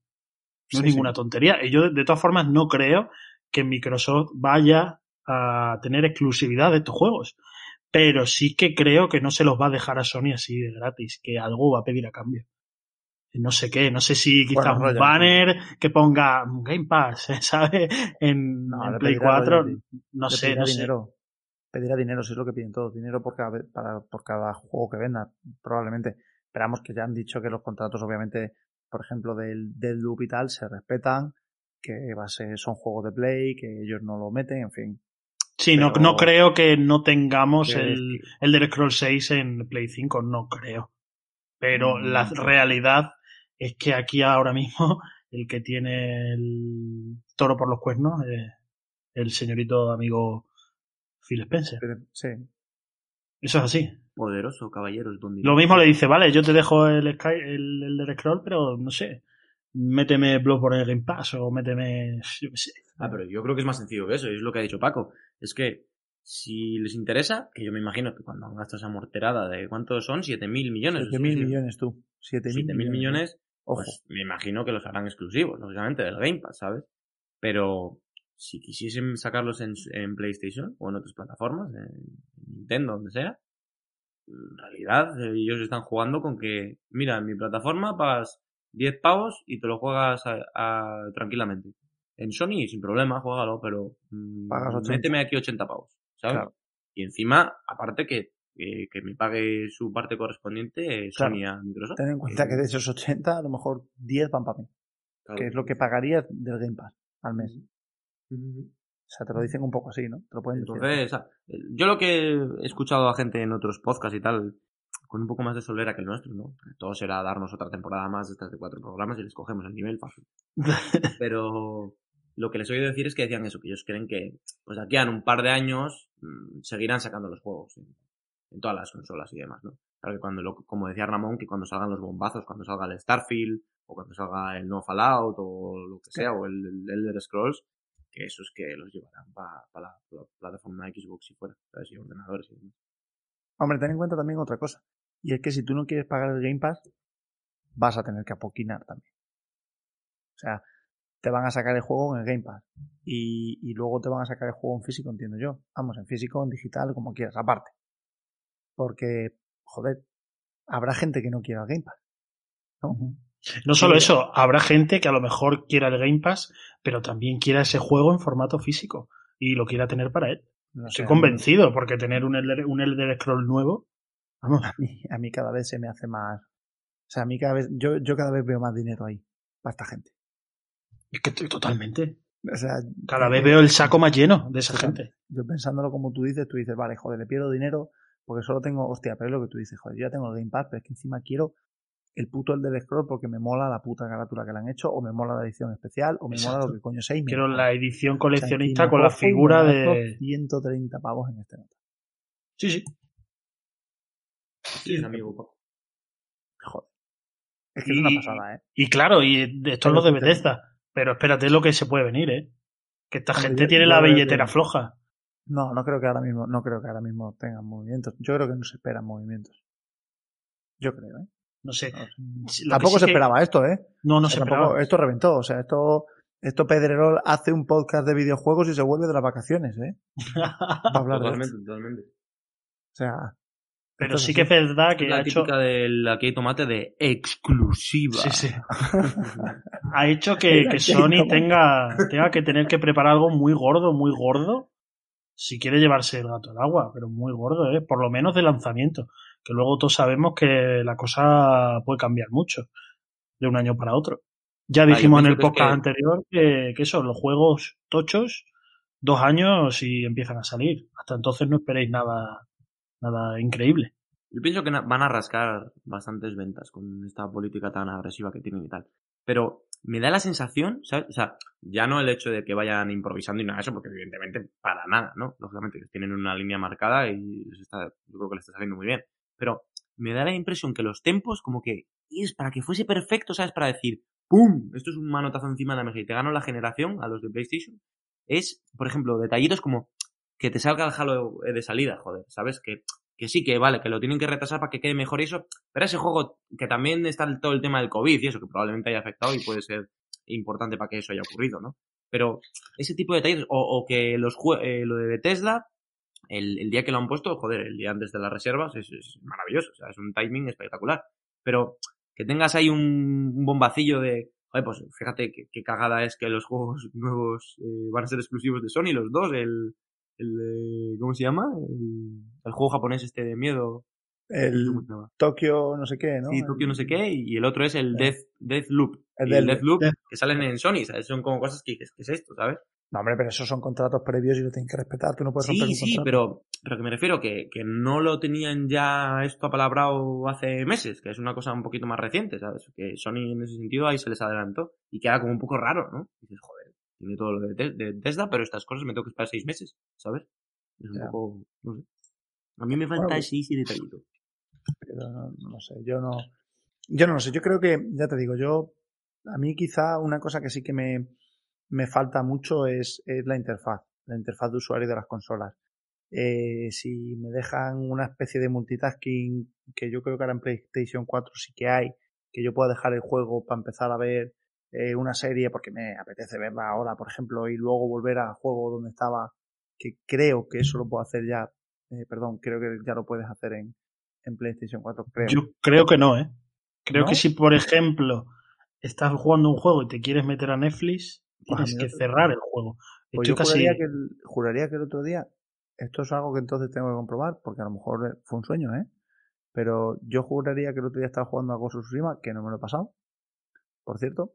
No es ninguna tontería. Y yo, de todas formas, no creo que Microsoft vaya a tener exclusividad de estos juegos. Pero sí que creo que no se los va a dejar a Sony así de gratis, que algo va a pedir a cambio. No sé qué, no sé si quizás un banner que ponga Game Pass, [laughs] ¿sabes? En, Play 4, no sé, no dinero. Pedirá dinero, si es lo que piden todos, dinero por cada, para, por cada juego que venda, probablemente. Esperamos que ya han dicho que los contratos, obviamente, por ejemplo, del, del Loop y tal, se respetan, que va a ser, son juegos de Play, que ellos no lo meten, en fin. Sí, no, no creo que no tengamos el, el Scroll 6 en Play 5, no creo. Pero mm, la realidad es que aquí ahora mismo [laughs] el que tiene el toro por los cuernos es el señorito amigo Phil Spencer. Sí. Eso es así. Poderoso, caballeros. Lo mismo le dice, vale, yo te dejo el, Sky, el, el pero no sé, méteme Bloodborne Game Pass o méteme, yo qué sé. Ah, pero yo creo que es más sencillo que eso, y es lo que ha dicho Paco. Es que si les interesa, que yo me imagino que cuando han gastado esa morterada de cuántos son, 7.000 millones. 7.000 millones tú. 7.000 millones, millones pues me imagino que los harán exclusivos, lógicamente, del Game Pass, ¿sabes? Pero si quisiesen sacarlos en, en PlayStation o en otras plataformas, en Nintendo, donde sea, en realidad ellos están jugando con que, mira, en mi plataforma pagas 10 pavos y te lo juegas a, tranquilamente. En Sony, sin problema, juégalo, pero mm, méteme aquí 80 pavos, ¿sabes? Y encima, aparte que, que, me pague su parte correspondiente Sony a Microsoft. Ten en cuenta que de esos 80, a lo mejor 10 van para mí. Que es lo que pagarías del Game Pass al mes. O sea, te lo dicen un poco así, ¿no? Te lo pueden Entonces, yo lo que he escuchado a gente en otros podcasts y tal, con un poco más de solera que el nuestro, ¿no? Todo será darnos otra temporada más de estas de cuatro programas y les cogemos el nivel fácil. [laughs] Pero lo que les oí decir es que decían eso, que ellos creen que pues aquí en un par de años mmm, seguirán sacando los juegos en, en, todas las consolas y demás, ¿no? Claro que cuando, lo, como decía Ramón, que cuando salgan los bombazos, cuando salga el Starfield, o cuando salga el No Fallout, o lo que sea, o el, el Elder Scrolls, que eso es que los llevarán para pa la, pa la, plataforma Xbox y fuera, ¿sabes? Y ordenadores y demás. Hombre, ten en cuenta también otra cosa. Y es que si tú no quieres pagar el Game Pass, vas a tener que apoquinar también. O sea, te van a sacar el juego en el Game Pass. Y, y, luego te van a sacar el juego en físico, entiendo yo. Vamos, en físico, en digital, como quieras, aparte. Porque, joder, habrá gente que no quiera el Game Pass. ¿no? No solo eso, habrá gente que a lo mejor quiera el Game Pass, pero también quiera ese juego en formato físico y lo quiera tener para él. No Estoy sé, convencido, porque tener un Elder, un Elder Scroll nuevo, vamos. A mí, a mí cada vez se me hace más. O sea, a mí cada vez, yo, yo cada vez veo más dinero ahí, para esta gente. Es que totalmente. O sea, cada vez veo el saco más lleno de esa gente. Yo pensándolo como tú dices, tú dices, vale, joder, le pierdo dinero porque solo tengo, hostia, pero es lo que tú dices, joder, yo ya tengo el Game Pass, pero es que encima quiero el puto el del scroll porque me mola la puta carátula que le han hecho, o me mola la edición especial, o me Exacto. mola lo que coño sea. Quiero la edición coleccionista o sea, con la figura de. 130 pavos en este nota. Sí, sí. Sí, amigo. Joder. Es que y, es una pasada, ¿eh? Y claro, y esto es lo de Bethesda. Pero espérate lo que se puede venir, ¿eh? Que esta gente yo, tiene yo la billetera que... floja. No, no creo que ahora mismo, no creo que ahora mismo tengan movimientos. Yo creo que no se esperan movimientos. Yo creo, ¿eh? No sé. Tampoco sí se esperaba que... esto, ¿eh? No, no o sea, se esperaba. Esto reventó. O sea, esto, esto Pedrerol hace un podcast de videojuegos y se vuelve de las vacaciones, ¿eh? [laughs] totalmente, totalmente. O sea. Pero sí que es verdad que la ha hecho... del aquí hay tomate de exclusiva. Sí, sí. [laughs] ha hecho que, que Sony tenga, tenga que tener que preparar algo muy gordo, muy gordo, si quiere llevarse el gato al agua, pero muy gordo, ¿eh? Por lo menos de lanzamiento que luego todos sabemos que la cosa puede cambiar mucho de un año para otro. Ya dijimos ah, en el podcast que... anterior que, que eso, los juegos tochos, dos años y empiezan a salir. Hasta entonces no esperéis nada, nada increíble. Yo pienso que van a rascar bastantes ventas con esta política tan agresiva que tienen y tal. Pero me da la sensación, ¿sabes? O sea, ya no el hecho de que vayan improvisando y nada de eso, porque evidentemente para nada, ¿no? Lógicamente tienen una línea marcada y está, yo creo que les está saliendo muy bien pero me da la impresión que los tempos como que es para que fuese perfecto, ¿sabes? Para decir, ¡pum! Esto es un manotazo encima de la mesa y te gano la generación a los de PlayStation. Es, por ejemplo, detallitos como que te salga el Halo de salida, joder, ¿sabes? Que, que sí, que vale, que lo tienen que retrasar para que quede mejor y eso, pero ese juego que también está todo el tema del COVID y eso, que probablemente haya afectado y puede ser importante para que eso haya ocurrido, ¿no? Pero ese tipo de detalles, o, o que los eh, lo de Tesla el, el, día que lo han puesto, joder, el día antes de las reservas es, maravilloso, o sea, es un timing espectacular. Pero que tengas ahí un, bombacillo de, joder, pues fíjate qué, cagada es que los juegos [laughs] nuevos eh, van a ser exclusivos de Sony, los dos, el, el eh, ¿cómo se llama? El, el, juego japonés este de miedo. El Tokio no sé qué, ¿no? Sí, Tokio no sé qué, y el otro es el Death, Death Loop. El, el Death Loop, Death. que salen en Sony, ¿sabes? Son como cosas que dices, ¿qué es esto, sabes? No, hombre, pero esos son contratos previos y lo tienen que respetar. Tú no puedes romper un Sí, sí, pero, pero que me refiero que, que no lo tenían ya esto apalabrado hace meses, que es una cosa un poquito más reciente, ¿sabes? Que Sony en ese sentido ahí se les adelantó y queda como un poco raro, ¿no? Y dices, joder, tiene todo lo de, de Tesla, pero estas cosas me tengo que esperar seis meses, ¿sabes? Es un poco, no sé. A mí me falta bueno, ese, ese detallito. Pero no, no sé, yo no, yo no lo sé. Yo creo que, ya te digo, yo, a mí quizá una cosa que sí que me, me falta mucho es, es, la interfaz, la interfaz de usuario de las consolas. Eh, si me dejan una especie de multitasking que yo creo que ahora en PlayStation 4 sí que hay, que yo pueda dejar el juego para empezar a ver eh, una serie porque me apetece verla ahora, por ejemplo, y luego volver al juego donde estaba, que creo que eso lo puedo hacer ya, eh, perdón, creo que ya lo puedes hacer en, en PlayStation 4, creo. Yo creo que no, ¿eh? Creo ¿No? que si, por ejemplo, estás jugando un juego y te quieres meter a Netflix, tienes que cerrar el juego. Pues yo juraría, que el, juraría que el otro día, esto es algo que entonces tengo que comprobar, porque a lo mejor fue un sueño, ¿eh? Pero yo juraría que el otro día estaba jugando a Ghost of Tsushima, que no me lo he pasado, por cierto,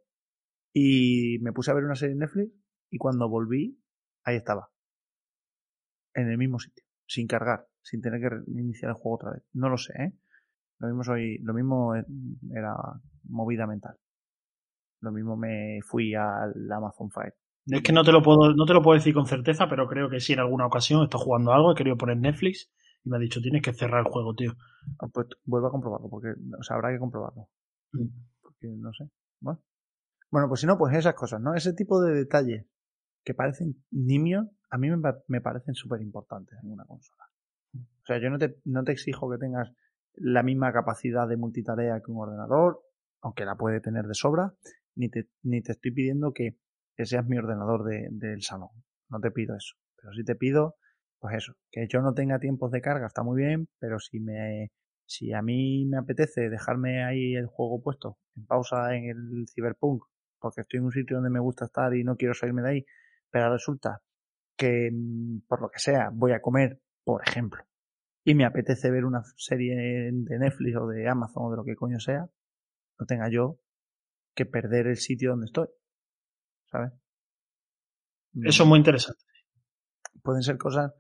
y me puse a ver una serie en Netflix, y cuando volví, ahí estaba. En el mismo sitio, sin cargar, sin tener que iniciar el juego otra vez. No lo sé, ¿eh? Lo mismo soy, lo mismo era movida mental. Lo mismo me fui al Amazon Fire. Es que no te lo puedo, no te lo puedo decir con certeza, pero creo que sí en alguna ocasión estoy jugando algo, he querido poner Netflix y me ha dicho tienes que cerrar el juego, tío. Ah, pues vuelvo a comprobarlo, porque, o sea, habrá que comprobarlo. Mm. Porque no sé. Bueno. Bueno, pues si no, pues esas cosas, ¿no? Ese tipo de detalles que parecen nimios, a mí me, parecen súper importantes en una consola. O sea, yo no te, no te exijo que tengas la misma capacidad de multitarea que un ordenador, aunque la puede tener de sobra, ni te, ni te estoy pidiendo que, seas mi ordenador del salón. No te pido eso. Pero sí te pido, pues eso, que yo no tenga tiempos de carga, está muy bien, pero si me, si a mí me apetece dejarme ahí el juego puesto en pausa en el Cyberpunk, porque estoy en un sitio donde me gusta estar y no quiero salirme de ahí, pero resulta que mm, por lo que sea voy a comer, por ejemplo, y me apetece ver una serie de Netflix o de Amazon o de lo que coño sea, no tenga yo que perder el sitio donde estoy. ¿Sabes? Eso es muy interesante. Pueden ser cosas,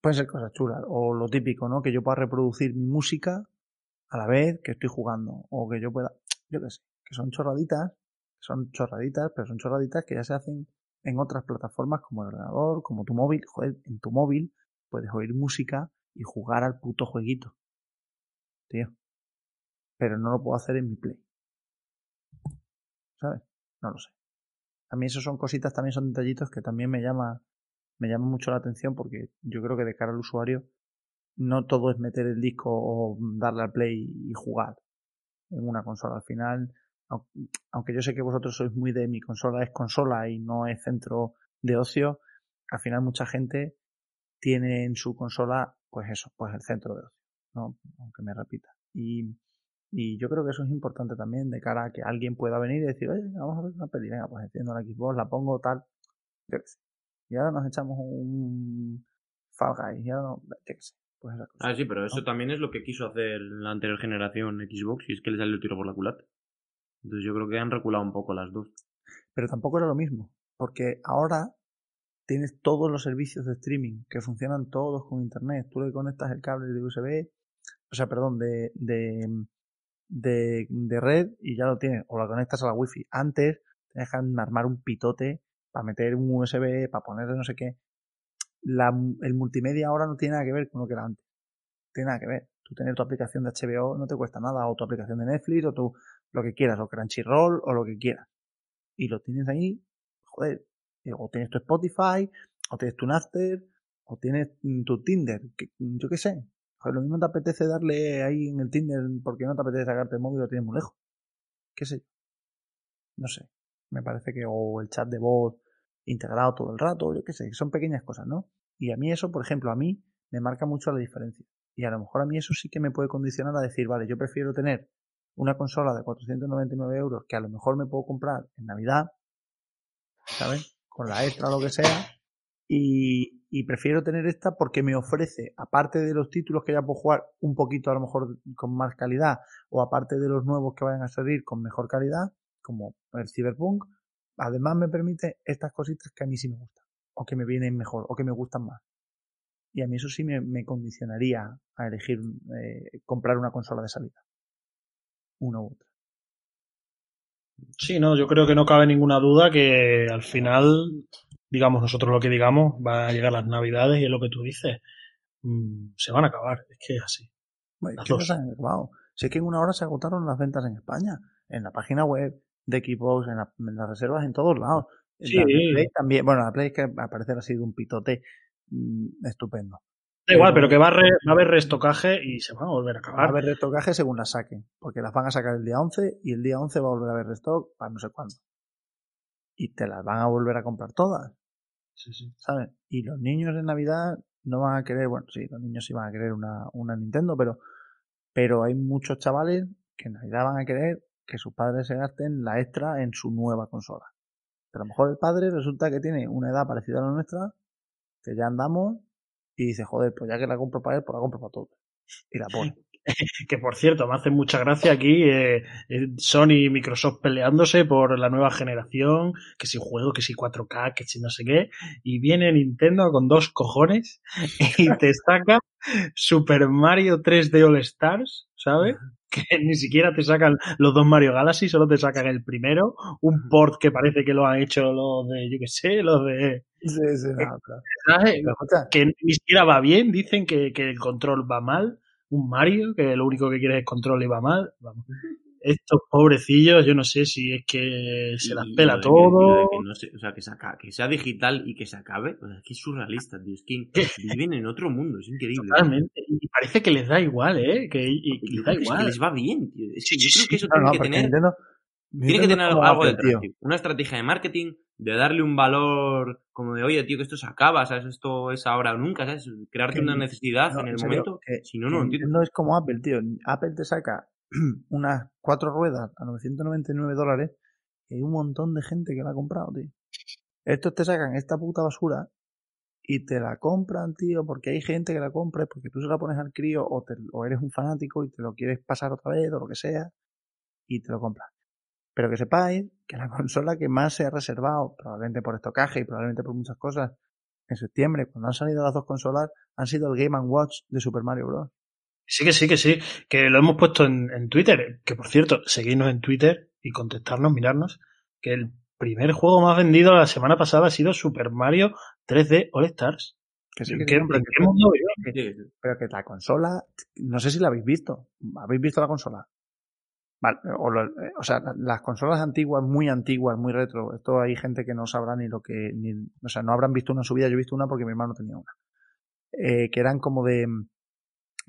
pueden ser cosas chulas. O lo típico, ¿no? Que yo pueda reproducir mi música a la vez que estoy jugando. O que yo pueda, yo qué sé, que son chorraditas, son chorraditas, pero son chorraditas que ya se hacen en otras plataformas como el ordenador, como tu móvil. En tu móvil puedes oír música y jugar al puto jueguito. Tío. Pero no lo puedo hacer en mi Play. ¿Sabes? No lo sé. A mí eso son cositas, también son detallitos que también me llama, me llama mucho la atención porque yo creo que de cara al usuario no todo es meter el disco o darle al play y jugar en una consola. Al final, aunque yo sé que vosotros sois muy de mi consola es consola y no es centro de ocio, al final mucha gente tiene en su consola, pues eso, pues el centro de ocio, ¿no? Aunque me repita. Y, y yo creo que eso es importante también de cara a que alguien pueda venir y decir, oye, vamos a ver una peli, venga, pues enciendo la Xbox, la pongo tal, yo qué sé. Y ahora nos echamos un Fall Guys, y ahora no, yo qué sé. Pues esa cosa, ah, sí, pero eso también es lo que quiso hacer la anterior generación Xbox y es que le salió el tiro por la culata. Entonces yo creo que han reculado un poco las dos. Pero tampoco era lo mismo, porque ahora tienes todos los servicios de streaming que funcionan todos con internet. Tú le conectas el cable de USB, o sea, perdón, de, de, de, de red y ya lo tienes, o lo conectas a la wifi. Antes te dejan armar un pitote para meter un USB, para ponerle no sé qué. La, el multimedia ahora no tiene nada que ver con lo que era antes. tiene nada que ver. Tú tener tu aplicación de HBO no te cuesta nada, o tu aplicación de Netflix, o tu, lo que quieras, o Crunchyroll, o lo que quieras. Y lo tienes ahí, joder, eh, o tienes tu Spotify, o tienes tu Napster, o tienes tu Tinder, que, yo qué sé, Joder, lo mismo te apetece darle ahí en el Tinder porque no te apetece sacarte el móvil lo tienes muy lejos. ¿Qué sé? No sé. Me parece que o el chat de voz integrado todo el rato, yo qué sé, son pequeñas cosas, ¿no? Y a mí eso, por ejemplo, a mí me marca mucho la diferencia. Y a lo mejor a mí eso sí que me puede condicionar a decir, vale, yo prefiero tener una consola de 499 euros que a lo mejor me puedo comprar en Navidad, ¿sabes? Con la extra o lo que sea, y, y prefiero tener esta porque me ofrece, aparte de los títulos que ya puedo jugar un poquito a lo mejor con más calidad, o aparte de los nuevos que vayan a salir con mejor calidad, como el Cyberpunk, además me permite estas cositas que a mí sí me gustan, o que me vienen mejor, o que me gustan más. Y a mí eso sí me, condicionaría a elegir eh, comprar una consola de salida. Una u otra. Sí, no, yo creo que no cabe ninguna duda que al final digamos nosotros lo que digamos, va a llegar las navidades y es lo que tú dices, mm, se van a acabar, es que es así. Sé que en una hora se agotaron las ventas en España, en la página web de Xbox, en, las reservas en todos lados. Sí. Play también, bueno, la Play es que al parecer ha sido un pitote mm, estupendo. Da igual, pero que va a, va a, haber restocaje y se van a volver a acabar. Va a haber restocaje según las saquen, porque las van a sacar el día 11 y el día 11 va a volver a haber restock para no sé cuándo. Y te las van a volver a comprar todas. ¿Sabes? Y los niños en Navidad no van a querer, bueno, sí, los niños sí van a querer una, una Nintendo, pero, pero hay muchos chavales que en Navidad van a querer que sus padres se gasten la extra en su nueva consola. Pero a lo mejor el padre resulta que tiene una edad parecida a la nuestra, que ya andamos, y dice, joder, pues ya que la compro para él, pues la compro para todos. Y la pone. [laughs] que por cierto, me hace mucha gracia aquí eh, eh, Sony y Microsoft peleándose por la nueva generación, que si juego, que si 4K, que si no sé qué, y viene Nintendo con dos cojones [laughs] y te saca Super Mario 3D All Stars, ¿sabes? Que [laughs] ni siquiera te sacan los dos Mario Galaxy, solo te sacan el primero, un port que parece que lo han hecho los de, yo qué sé, los de... Sí, sí, no, claro. que ni siquiera va bien, dicen que, que el control va mal, un Mario, que lo único que quiere es control y va mal. Vamos. Estos pobrecillos, yo no sé si es que se las pela que- todo. que no o sea, que, que sea digital y que se acabe. O sea, es que es surrealista, tío. Es que viven en otro mundo, es increíble. Totalmente. Y parece que les da igual, ¿eh? Que, y, y Yo les da que es que igual. les va bien, tío. Es que Sí, yo sí, creo que eso no, tiene no, que tener Nintendo, Tiene que tener algo Apple, detrás, tío. Una estrategia de marketing, de darle un valor como de, oye, tío, que esto se acaba, ¿sabes? Esto es ahora o nunca, ¿sabes? Crearte Que una necesidad No, en el serio, momento. que- si no, no entiendo. Nintendo es como Apple, tío. Apple te saca [clears throat] unas cuatro ruedas a 999 dólares y hay un montón de gente que la ha comprado, tío. Estos te sacan esta puta basura y te la compran, tío, porque hay gente que la compra, porque tú se la pones al crío o, te- o eres un fanático y te lo quieres pasar otra vez o lo que sea y te lo compras. Pero que sepáis que la [laughs] consola que más se ha reservado, probablemente por estocaje y probablemente por muchas cosas, en septiembre, cuando han salido las dos consolas, han sido el Game Watch de Super Mario Bros. Sí, que sí, que sí. Que lo hemos puesto en, en Twitter. Que por cierto, seguidnos en Twitter y contestarnos, mirarnos. Que el primer juego más vendido la semana pasada ha sido Super Mario 3D All Stars. Que sí, ¿En que que- sí. pero que la consola, no sé si la habéis visto. ¿Habéis visto la consola? Vale, o, lo- o sea, la- las consolas antiguas, muy antiguas, muy retro, esto hay gente que no sabrá ni lo que, ni, o sea, no habrán visto una en su vida, yo he visto una porque mi hermano tenía una. Eh, que eran como de,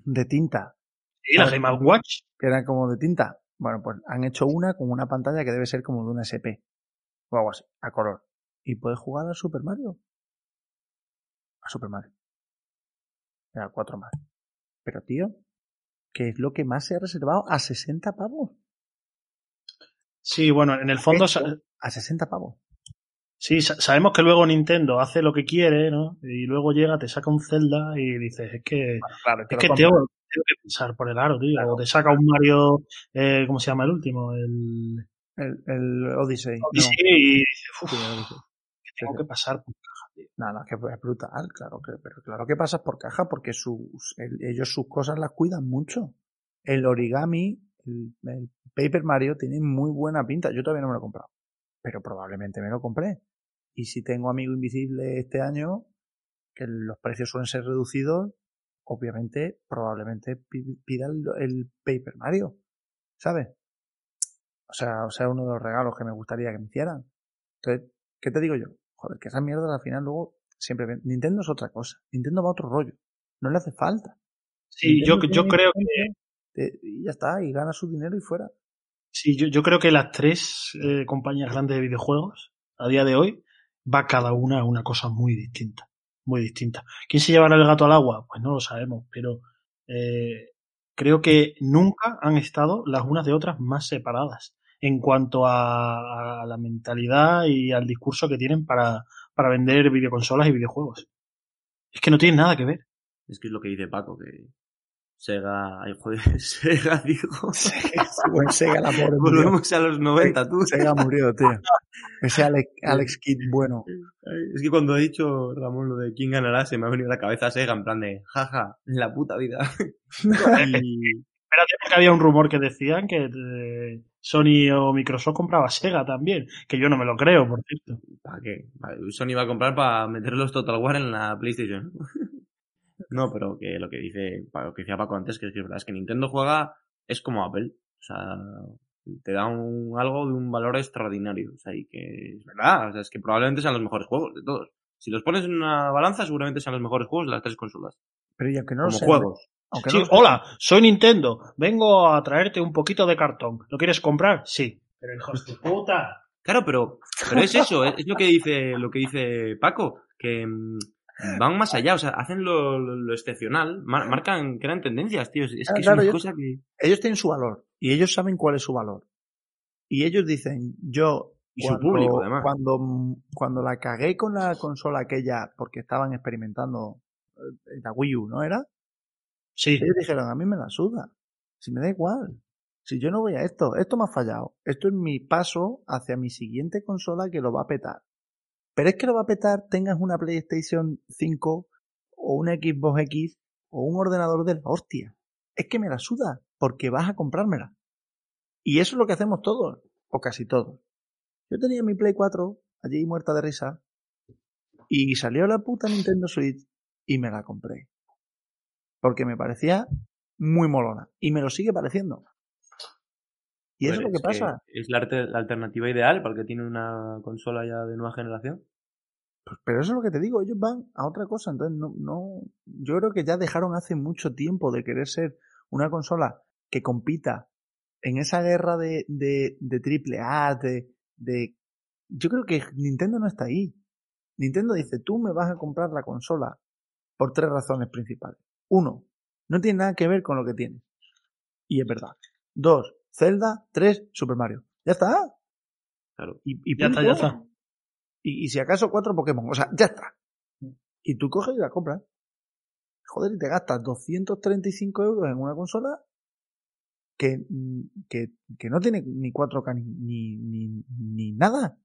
de tinta, Sí, la. Game Watch. que eran como de tinta. Bueno, pues han hecho una con una pantalla que debe ser como de una SP o algo así, a color. Y puedes jugar al Super Mario. A Super Mario. A cuatro más. Pero tío, ¿qué es lo que más se ha reservado? A 60 pavos. Sí, bueno, en el fondo Esto, a 60 pavos. Sí, sa- sabemos que luego Nintendo hace lo que quiere, ¿no? Y luego llega, te saca un Zelda y dices, es que, Claro, es que tío, tengo que pensar por el aro, tío. O te saca un Mario, eh, ¿cómo se llama el último? El el, el Odyssey. no, Odyssey y dices, uff, Odyssey. tengo que pasar. Nada, que es brutal, claro que, pero claro que pasas por caja porque sus, el- ellos sus cosas las cuidan mucho. El origami, el, el Paper Mario tiene muy buena pinta. Yo todavía no me lo he comprado, pero probablemente me lo compré. Y si tengo Amigo Invisible este año, que los precios suelen ser reducidos, obviamente, probablemente pi- pida el, el Paper Mario, ¿sabes? O sea, o sea, uno de los regalos que me gustaría que me hicieran. Entonces, ¿qué te digo yo? Joder, que esas mierdas al final luego siempre. Nintendo es otra cosa. Nintendo va a otro rollo. No le hace falta. Sí, yo, Nintendo yo tiene creo que te- y ya está, y gana su dinero y fuera. Sí, yo, yo creo que las tres eh, compañías grandes de videojuegos a día de hoy va cada una a una cosa muy distinta, muy distinta. ¿Quién se llevará el gato al agua? Pues no lo sabemos, pero eh, creo que nunca han estado las unas de otras más separadas en cuanto a, a la mentalidad y al discurso que tienen para, para vender videoconsolas y videojuegos. Es que no tienen nada que ver. Es que es lo que dice Paco, que Sega, ay, joder, [laughs] Sega, dijo. Buen Sega, la pobre murió. Volvemos a los 90, tú. Sega murió, tío. Ese Alex, Alex Kidd bueno. Es que cuando ha dicho Ramón lo de quién ganará, se me ha venido a la cabeza Sega en plan de, jaja, en la puta vida. [laughs] y, Espérate, porque había un rumor que decían que eh, Sony o Microsoft compraba Sega también, que yo no me lo creo, por cierto. ¿Para qué? Sony va a comprar para meter los Total War en la PlayStation. No, pero que lo que dice, lo que decía Paco antes, que es que es verdad, es que Nintendo juega, es como Apple. O sea, te da un, algo de un valor extraordinario. O sea, y que es verdad, o sea, es que probablemente sean los mejores juegos de todos. Si los pones en una balanza, seguramente sean los mejores juegos de las tres consolas. Pero y aunque no lo como juegos. aunque Sí, no lo hola, soy Nintendo, vengo a traerte un poquito de cartón. ¿Lo quieres comprar? Sí. Pero hijos de puta. Claro, pero, pero es eso, es, es lo que dice, lo que dice Paco, que mm, van más allá, o sea, hacen lo, lo, lo excepcional, mar- marcan, crean tendencias, tío. Es, es que claro, es una cosa que. ellos tienen su valor y ellos saben cuál es su valor. Y ellos dicen, yo Y su público, además. cuando cuando la cagué con la consola aquella porque estaban experimentando eh, la Wii U, ¿no era? Sí, Ellos dijeron, a mí me la suda. Si me da igual. Si yo no voy a esto, esto me ha fallado. Esto es mi paso hacia mi siguiente consola que lo va a petar. Pero es que lo va a petar tengas una PlayStation 5 o una Xbox X o un ordenador de la hostia. Es que me la suda porque vas a comprármela. Y eso es lo que hacemos todos, o casi todos. Yo tenía mi Play 4 allí muerta de risa y salió la puta Nintendo Switch y me la compré. Porque me parecía muy molona. Y me lo sigue pareciendo. Y eso es lo que pasa. es la, alternativa ideal porque tiene una consola ya de nueva generación. Pues, pero eso es lo que te digo, ellos van a otra cosa. Entonces, no, no. Yo creo que ya dejaron hace mucho tiempo de querer ser una consola que compita en esa guerra de, de, de triple A, de, de. Yo creo que Nintendo no está ahí. Nintendo dice, tú me vas a comprar la consola por tres razones principales. Uno, no tiene nada que ver con lo que tienes. Y es verdad. Dos, Zelda, 3, Super Mario. Ya está. Claro. Y, ya está, ya está. Y, si acaso cuatro Pokémon. O sea, ya está. Y tú coges y la compras. Joder, y te gastas 235 euros en una consola que, que, que no tiene ni 4K ni, ni, ni, nada.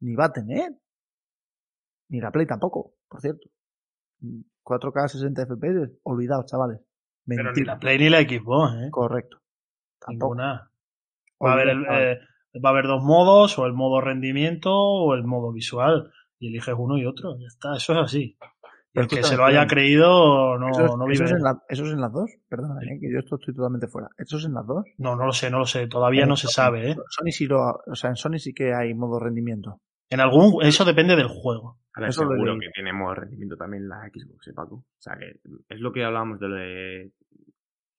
Ni va a tener. Ni la Play tampoco, por cierto. 4K 60 FPS, olvidaos, chavales. Pero ni la Play ni la Xbox, ¿eh? Correcto. Ninguna. Va a, haber eh, va a haber dos modos, o el modo rendimiento o el modo visual. Y eliges uno y otro. Ya está, eso es así. el que se lo haya creído no, eso no vive. Eso es, en la, eso es en las dos, perdona, eh, que yo esto estoy totalmente fuera. ¿Eso es en las dos? No, no lo sé, no lo sé. Todavía no se sabe, ¿eh? Sony sí lo, o sea, en Sony sí que hay modo rendimiento. En algún, eso depende del juego. A ver, seguro que tiene modo rendimiento también la Xbox, ¿eh, Paco? O sea, que es lo que hablábamos de lo de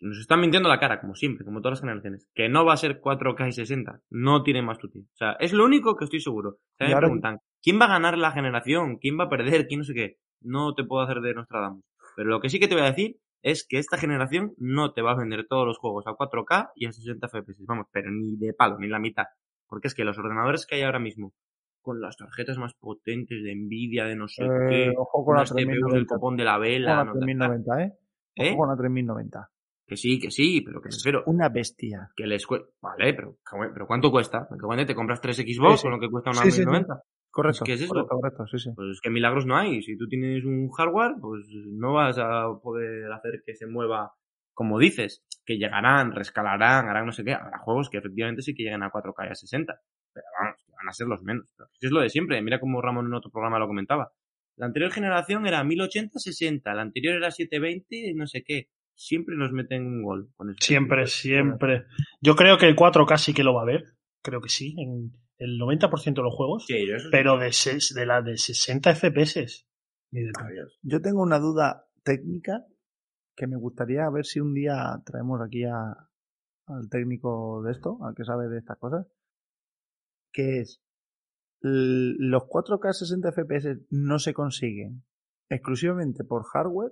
nos están mintiendo la cara, como siempre, como todas las generaciones. Que no va a ser 4K y 60. No tiene más útil. O sea, es lo único que estoy seguro. Se me preguntan, ¿quién va a ganar la generación? ¿Quién va a perder? ¿Quién no sé qué? No te puedo hacer de Nostradamus. Pero lo que sí que te voy a decir es que esta generación no te va a vender todos los juegos a 4K y a 60 FPS. Vamos, pero ni de palo, ni la mitad. Porque es que los ordenadores que hay ahora mismo, con las tarjetas más potentes de Nvidia, de no sé eh, qué, ojo con las del copón de la vela. Ojo con la 3090, ¿eh? Ojo ¿Eh? con la 3090. Que sí, que sí, pero que es pero una bestia. Que les Vale, pero, pero ¿cuánto cuesta? ¿Te compras tres Xbox con lo que cuesta una 1090? Correcto. ¿Qué es eso? Correcto, sí, sí. Pues es que milagros no hay. Si tú tienes un hardware, pues no vas a poder hacer que se mueva como dices, que llegarán, rescalarán, harán no sé qué. Habrá juegos que efectivamente sí que lleguen a 4K y a 60. Pero vamos, van a ser los menos. Es lo de siempre. Mira como Ramón en otro programa lo comentaba. La anterior generación era 1080-60, la anterior era 720, no sé qué siempre nos meten un gol. Con eso. Siempre, siempre. Yo creo que el 4K sí que lo va a ver. Creo que sí, en el 90% de los juegos. Sí, pero de, de la de 60 FPS. Yo tengo una duda técnica que me gustaría ver si un día traemos aquí a, al técnico de esto, al que sabe de estas cosas, que es los 4K 60 FPS no se consiguen exclusivamente por hardware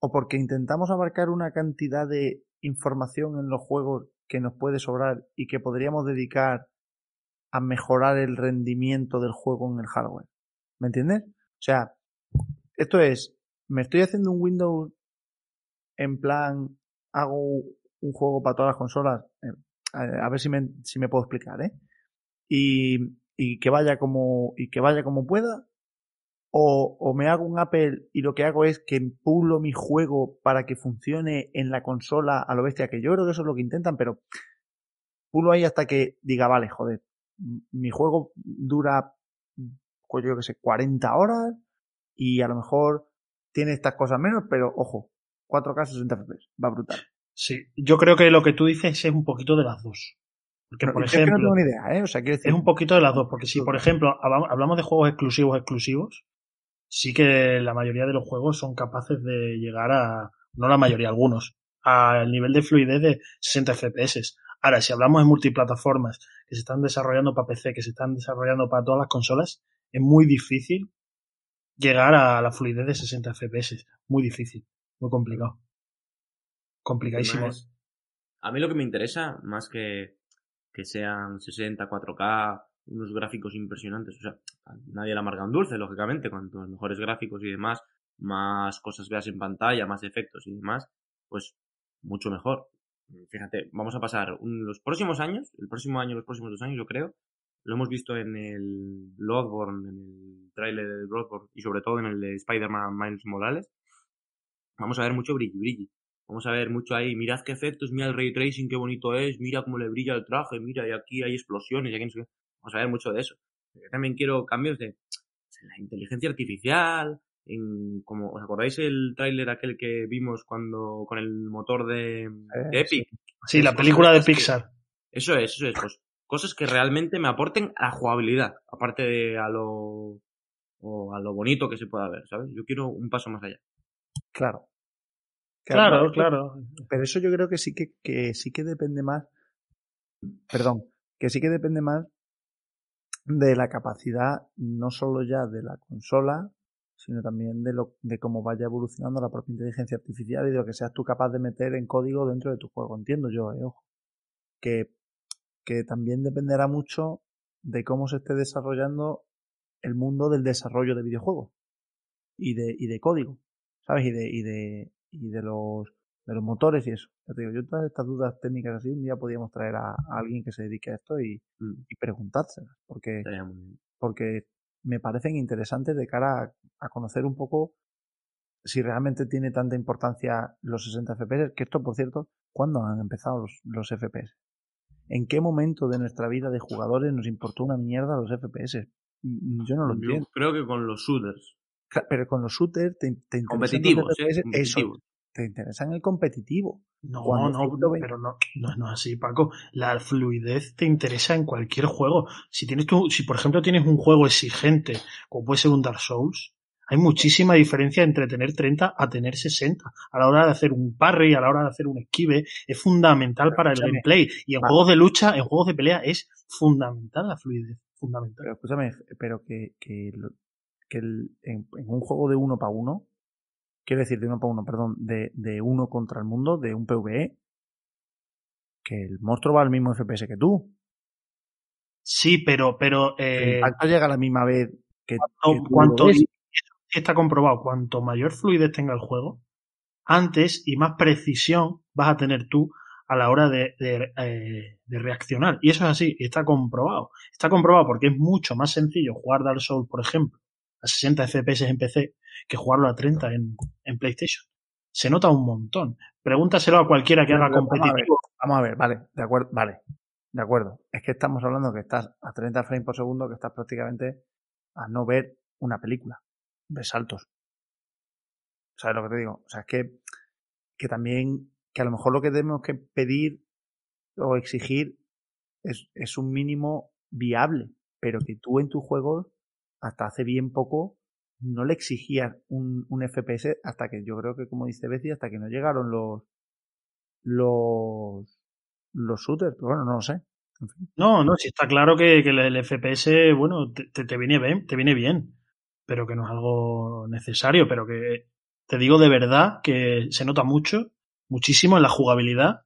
o porque intentamos abarcar una cantidad de información en los juegos que nos puede sobrar y que podríamos dedicar a mejorar el rendimiento del juego en el hardware. ¿Me entiendes? O sea, esto es, me estoy haciendo un Windows en plan, hago un juego para todas las consolas, eh, a ver si me, si me puedo explicar, ¿eh? Y, y que vaya como, y que vaya como pueda, o, me hago un Apple y lo que hago es que pulo mi juego para que funcione en la consola a lo bestia, que yo creo que eso es lo que intentan, pero pulo ahí hasta que diga, vale, joder, mi juego dura, pues yo que sé, 40 horas y a lo mejor tiene estas cosas menos, pero ojo, 4K 60 FPS, va brutal. Sí, yo creo que lo que tú dices es un poquito de las dos. Porque, por ejemplo, no tengo idea, ¿eh? O sea, decir... Es un poquito de las dos, porque si, por ejemplo, hablamos de juegos exclusivos exclusivos, sí que la mayoría de los juegos son capaces de llegar a, no la mayoría, algunos, al nivel de fluidez de 60 FPS. Ahora, si hablamos de multiplataformas que se están desarrollando para PC, que se están desarrollando para todas las consolas, es muy difícil llegar a la fluidez de 60 FPS. Muy difícil, muy complicado. Complicadísimo. a mí lo que me interesa, más que que sean 60, 4K, unos gráficos impresionantes. O sea, nadie le amarga un dulce, lógicamente. Cuanto mejores gráficos y demás, más cosas veas en pantalla, más efectos y demás, pues mucho mejor. fíjate, vamos a pasar los próximos años, el próximo año, los próximos dos años, yo creo, lo hemos visto en el Bloodborne, en el tráiler de Bloodborne y sobre todo en el de Spider-Man Miles Morales. Vamos a ver mucho brilli brilli. Vamos a ver mucho ahí, mirad qué efectos, mira el ray tracing, qué bonito es, mira cómo le brilla el traje, mira, y aquí hay explosiones, y aquí no sé Vamos a ver mucho de eso. Yo también quiero cambios de la inteligencia artificial, en, como, ¿os acordáis el tráiler aquel que vimos cuando, con el motor de, Eh, Epic? Sí, la película de Pixar. Eso es, eso es, pues, cosas que realmente me aporten a la jugabilidad, aparte de a lo, o a lo bonito que se pueda ver, ¿sabes? Yo quiero un paso más allá. Claro. Claro, vale, claro. Pero eso yo creo que sí que, que sí que depende más. Perdón, que sí que depende más de la capacidad no solo ya de la consola, sino también de lo de cómo vaya evolucionando la propia inteligencia artificial y de lo que seas tú capaz de meter en código dentro de tu juego. Entiendo yo, eh, ojo. Que, que también dependerá mucho de cómo se esté desarrollando el mundo del desarrollo de videojuegos y de, y de código, ¿sabes? Y de, y de, y de los de los motores y eso. Ya te digo, yo todas estas dudas técnicas así, un día podríamos traer a, a alguien que se dedique a esto y, Mm, y preguntárselas, porque, porque me parecen interesantes de cara a, a conocer un poco si realmente tiene tanta importancia los 60 FPS, que esto, por cierto, ¿cuándo han empezado los, los FPS? ¿En qué momento de nuestra vida de jugadores nos importó una mierda los FPS? Mm, Yo no lo Yo entiendo. creo que con los shooters, Pero con los shooters te, te los competitivos, ¿eh? FPS, eso, Te interesan el competitivo. No, Cuando no, 120 pero no, no, no es así, Paco. La fluidez te interesa en cualquier juego. Si tienes tú, si por ejemplo tienes un juego exigente, como puede ser un Dark Souls, hay muchísima diferencia entre tener 30 a tener 60. A la hora de hacer un parry, a la hora de hacer un esquive, es fundamental para el gameplay. Y en juegos de lucha, en juegos de pelea, es fundamental la fluidez. Fundamental. Pero escúchame, pero que, que, lo- que el- en, en un juego de uno para uno, quiero decir de uno para uno, perdón, de, de uno contra el mundo, de un PvE, que el monstruo va al mismo FPS que tú. Sí, pero, pero, El eh, impacto llega a la misma vez que, cuanto, y está comprobado, cuanto mayor fluidez tenga el juego, antes y más precisión vas a tener tú a la hora de, de, eh, de reaccionar. Y eso es así, está comprobado. Está comprobado porque es mucho más sencillo jugar Dark Souls, por ejemplo, a 60 FPS en PC que jugarlo a 30 en, en PlayStation. Se nota un montón. Pregúntaselo a cualquiera que haga pero, vamos a ver. competitivo. Vamos a ver, vale, de acuerdo, vale, de acuerdo. Es que estamos hablando que estás a 30 frames por segundo, que estás prácticamente a no ver una película. Ves saltos. ¿Sabes lo que te digo? O sea, es que, que también, que a lo mejor lo que tenemos que pedir o exigir es, es un mínimo viable, pero que tú en tus juegos, hasta hace bien poco, no le exigías un, un FPS hasta que yo creo que, como dice Betsy, hasta que no llegaron los, los, los shooters, pero bueno, no lo sé. En fin. No, no, sí está claro que, que el, el FPS, bueno, te, te, te viene bien, te viene bien, pero que no es algo necesario, pero que te digo de verdad que se nota mucho, muchísimo en la jugabilidad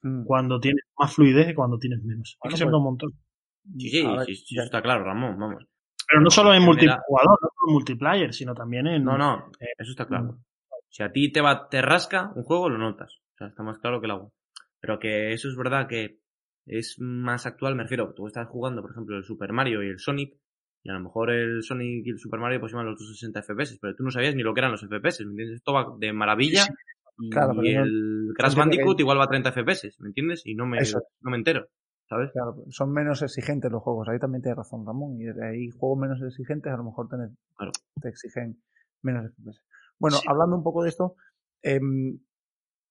Mm. cuando tienes más fluidez que cuando tienes menos. Bueno, es que se pues- nota un montón. Sí, sí, ver, sí, sí, está claro, Ramón, vamos. Pero no solo en multijugador, no solo en multiplayer, sino también en... No, no, eso está claro. Si a ti te va, te rasca un juego, lo notas. O sea, está más claro que el agua. Pero que eso es verdad que es más actual, me refiero. Tú estás jugando, por ejemplo, el Super Mario y el Sonic, y a lo mejor el Sonic y el Super Mario pues iban los 260 FPS, pero tú no sabías ni lo que eran los FPS, ¿me entiendes? Esto va de maravilla. Sí, Y Claro, el Crash que- Bandicoot igual va a 30 FPS, ¿me entiendes? Y no me, Eso. no me entero, ¿sabes? Claro, son menos exigentes los juegos. Ahí también tienes razón, Ramón. Y hay juegos menos exigentes, a lo mejor te, Claro. te exigen menos FPS. Bueno, Sí. hablando un poco de esto, em,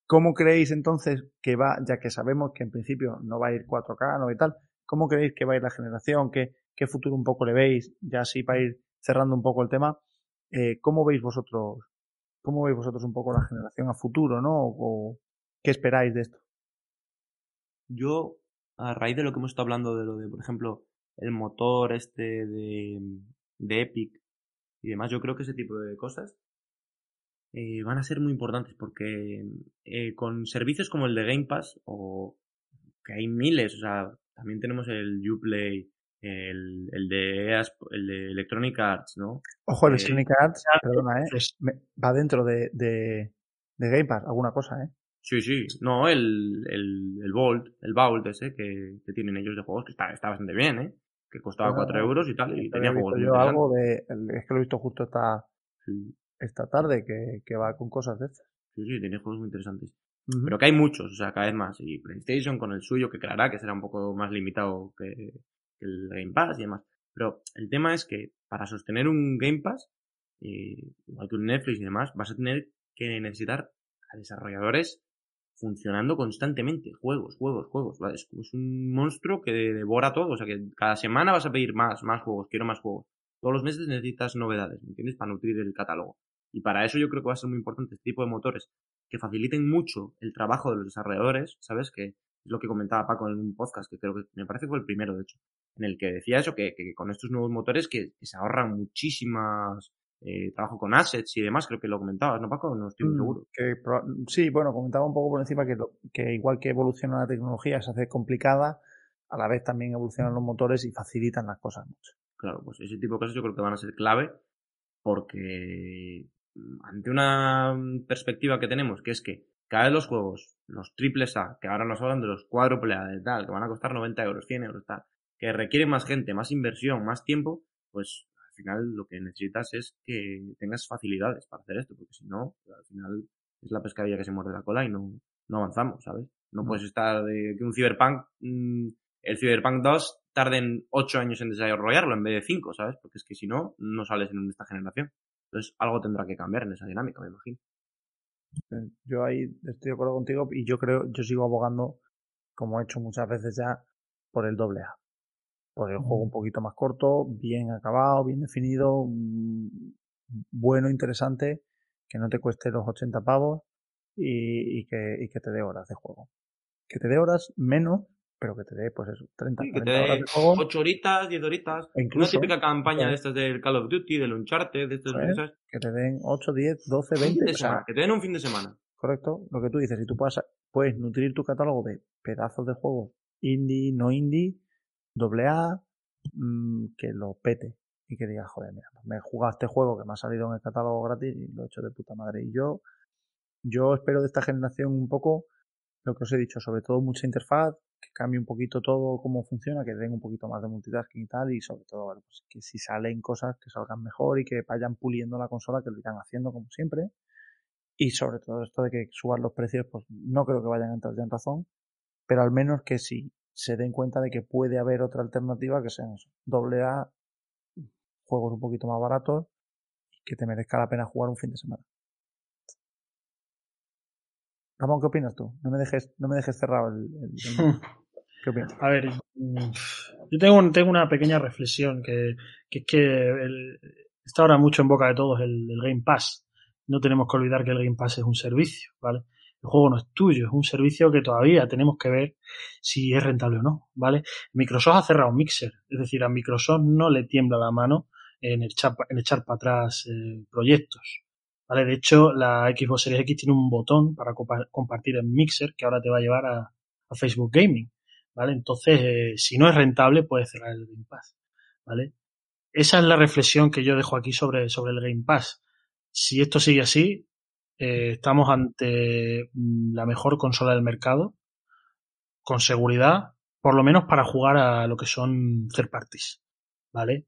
¿cómo creéis entonces que va, ya que sabemos que en principio no va a ir 4K, no y tal, ¿cómo creéis que va a ir la generación? ¿Qué, qué futuro un poco le veis? Ya así para ir cerrando un poco el tema, eh, ¿cómo veis vosotros, cómo veis vosotros un poco la generación a futuro, no? O, ¿Qué esperáis de esto? Yo, a raíz de lo que hemos estado hablando de lo de, por ejemplo, el motor este de, de Epic y demás, yo creo que ese tipo de cosas eh, van a ser muy importantes porque eh, con servicios como el de Game Pass o que hay miles, o sea, también tenemos el Uplay, el, el de EA Sp- el de Electronic Arts, ¿no? Ojo, Eh, Electronic Arts, perdona, ¿eh? es- me- va dentro de, de, de Game Pass, alguna cosa, ¿eh? Sí, sí. No, el, el, el Vault, el Vault ese que, que tienen ellos de juegos, que está, está bastante bien, ¿eh? Que costaba Bueno, 4 euros y tal, y tenía Había juegos yo algo de, es que lo he visto justo esta, Sí, esta tarde, que, que va con cosas de estas. sí, sí, tenía juegos muy interesantes. Pero que hay muchos, o sea, cada vez más. Y PlayStation con el suyo, que creará que será un poco más limitado que, que el Game Pass y demás. Pero el tema es que para sostener un Game Pass, eh, igual que un Netflix y demás, vas a tener que necesitar a desarrolladores funcionando constantemente. Juegos, juegos, juegos. ¿vale? Es, es un monstruo que devora todo. O sea, que cada semana vas a pedir más, más juegos, quiero más juegos. Todos los meses necesitas novedades, ¿me entiendes? Para nutrir el catálogo. Y para eso yo creo que va a ser muy importante este tipo de motores que faciliten mucho el trabajo de los desarrolladores, ¿sabes? Que es lo que comentaba Paco en un podcast, que creo que me parece que fue el primero, de hecho, en el que decía eso, que, que con estos nuevos motores que, que se ahorran muchísimas eh, trabajo con assets y demás, creo que lo comentabas, ¿no, Paco? No estoy muy Mm, seguro. que sí, bueno, comentaba un poco por encima que, lo- que igual que evoluciona la tecnología, se hace complicada, a la vez también evolucionan los motores y facilitan las cosas mucho. Claro, pues ese tipo de cosas yo creo que van a ser clave porque mm, ante una mm, perspectiva que tenemos, que es que cada vez los juegos, los triples A, que ahora nos hablan de los cuádruple A, de tal, que van a costar 90 euros, 100 euros, tal, que requieren más gente, más inversión, más tiempo, pues final lo que necesitas es que tengas facilidades para hacer esto, porque si no, al final es la pescadilla que se muerde la cola y no, no avanzamos, ¿sabes? No, No. puedes estar de que un Cyberpunk, mm, el Cyberpunk 2 tarden 8 años en desarrollarlo en vez de 5, ¿sabes? Porque es que si no, no sales en esta generación. Entonces algo tendrá que cambiar en esa dinámica, me imagino. Eh, Yo ahí estoy de acuerdo contigo y yo creo, yo sigo abogando, como he hecho muchas veces ya, por el doble A. Por el juego un poquito más corto, bien acabado, bien definido, mm, bueno, interesante, que no te cueste los 80 pavos y, y que, y que te dé horas de juego. Que te dé horas menos, pero que te dé, pues eso, 30, Sí, que 40 te horas dé de juego. 8 horitas, 10 horitas. E incluso, una típica campaña eh, de estas del Call of Duty, del Uncharted, de estos, Eso es. ¿sabes? que te den 8, 10, 12, Un fin 20, de o sea, semana, que te den un fin de semana. correcto, lo que tú dices, si tú puedes, puedes nutrir tu catálogo de pedazos de juegos indie, no indie, doble A, mm, que lo pete y que digas, joder, mira, pues me he jugado este juego que me ha salido en el catálogo gratis y lo he hecho de puta madre. Y yo, yo espero de esta generación un poco lo que os he dicho, sobre todo mucha interfaz, que cambie un poquito todo cómo funciona, que den un poquito más de multitasking y tal, y sobre todo, pues que si salen cosas que salgan mejor y que vayan puliendo la consola, que lo irán haciendo como siempre. Y sobre todo esto de que suban los precios, pues no creo que vayan a entrar ya en razón, pero al menos que sí se den cuenta de que puede haber otra alternativa que sean eso, doble A, juegos un poquito más baratos y que te merezca la pena jugar un fin de semana. Ramón, ¿qué opinas tú? No me dejes, no me dejes cerrado el, el- el- [laughs] ¿Qué opinas? A ver, mm, yo tengo, un- tengo una pequeña reflexión que, que es que el- está ahora mucho en boca de todos el, el Game Pass. No tenemos que olvidar que el Game Pass es un servicio, ¿vale? El juego no es tuyo, es un servicio que todavía tenemos que ver si es rentable o no, ¿vale? Microsoft ha cerrado Mixer, es decir, a Microsoft no le tiembla la mano en echar, en echar para atrás eh, proyectos, ¿vale? De hecho, la Xbox Series X tiene un botón para compa- compartir en Mixer que ahora te va a llevar a, a Facebook Gaming. ¿vale? Entonces, eh, si no es rentable, puedes cerrar el Game Pass, ¿vale? Esa es la reflexión que yo dejo aquí sobre, sobre el Game Pass. Si esto sigue así, eh, estamos ante mm, la mejor consola del mercado, con seguridad, por lo menos para jugar a lo que son third parties, ¿vale?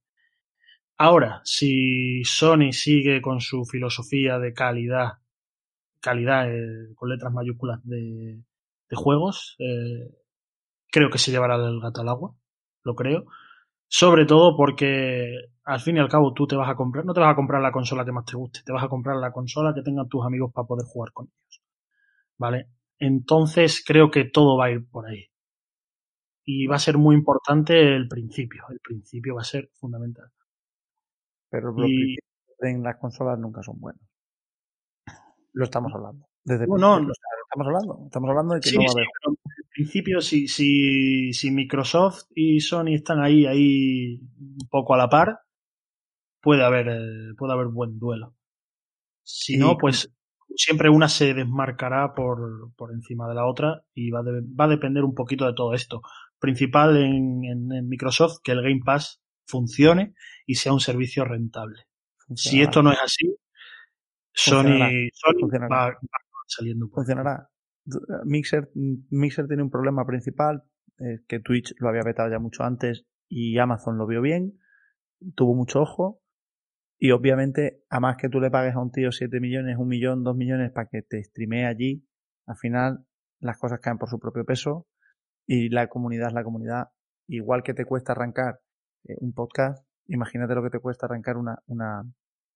Ahora, si Sony sigue con su filosofía de calidad, calidad eh, con letras mayúsculas de, de juegos, eh, creo que se llevará el gato al agua, lo creo. Sobre todo porque al fin y al cabo tú te vas a comprar, no te vas a comprar la consola que más te guste, te vas a comprar la consola que tengan tus amigos para poder jugar con ellos. ¿Vale? Entonces creo que todo va a ir por ahí. Y va a ser muy importante el principio. El principio va a ser fundamental. Pero los Y- en las consolas nunca son buenos. Lo estamos hablando. Desde No, no, estamos hablando. Estamos hablando de que Sí, no va a haber. Principio, si, si, si Microsoft y Sony están ahí, ahí un poco a la par, puede haber, eh, puede haber buen duelo. Si no, pues siempre una se desmarcará por, por encima de la otra y va, a de- va a depender un poquito de todo esto. Principal en, en- en Microsoft que el Game Pass funcione y sea un servicio rentable. Si esto no es así, Sony. Sony va, va saliendo. funcionará. Mixer, Mixer tiene un problema principal, eh, que Twitch lo había vetado ya mucho antes y Amazon lo vio bien, tuvo mucho ojo y obviamente a más que tú le pagues a un tío 7 millones, 1 millón, 2 millones para que te streamee allí, al final las cosas caen por su propio peso y la comunidad es la comunidad. Igual que te cuesta arrancar eh, un podcast, imagínate lo que te cuesta arrancar una, una,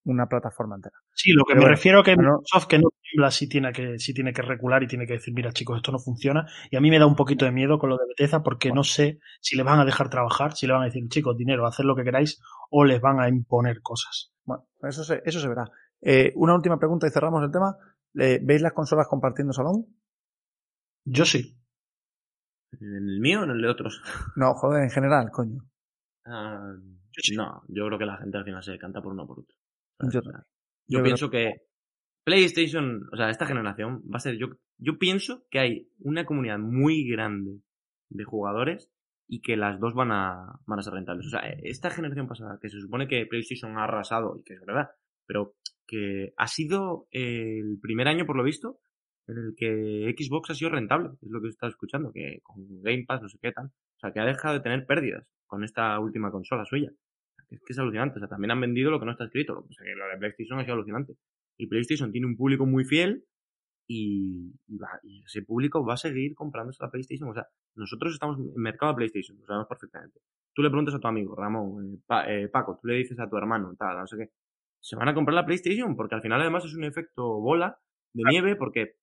una plataforma entera. Sí, lo que me refiero a que Microsoft que no tiembla si tiene que si tiene que recular y tiene que decir, mira chicos, esto no funciona. Y a mí me da un poquito de miedo con lo de Bethesda porque no sé si le van a dejar trabajar, si le van a decir, chicos, dinero, haced lo que queráis o les van a imponer cosas. Bueno, eso se, eso se verá. Eh, una última pregunta y cerramos el tema. ¿Veis las consolas compartiendo salón? Yo sí. ¿En el mío o en el de otros? [laughs] No, joder, en general, coño. Ah, no, yo creo que la gente al final se canta por uno o por otro. Yo, yo, pienso que PlayStation, o sea, esta generación va a ser, yo, yo pienso que hay una comunidad muy grande de jugadores y que las dos van a, van a ser rentables. O sea, esta generación pasada, que se supone que PlayStation ha arrasado, y que es verdad, pero que ha sido el primer año, por lo visto, en el que Xbox ha sido rentable, es lo que está escuchando, que con Game Pass, no sé qué tal. O sea, que ha dejado de tener pérdidas con esta última consola suya. Es que es alucinante. O sea, también han vendido lo que no está escrito. O sea, que lo de PlayStation ha sido alucinante. Y PlayStation tiene un público muy fiel y, ese público va a seguir comprándose la PlayStation. O sea, nosotros estamos en mercado de PlayStation, lo sabemos perfectamente. Tú le preguntas a tu amigo, Ramón, eh, eh, Paco, tú le dices a tu hermano, tal, no sé qué. Se van a comprar la PlayStation porque al final además es un efecto bola de nieve porque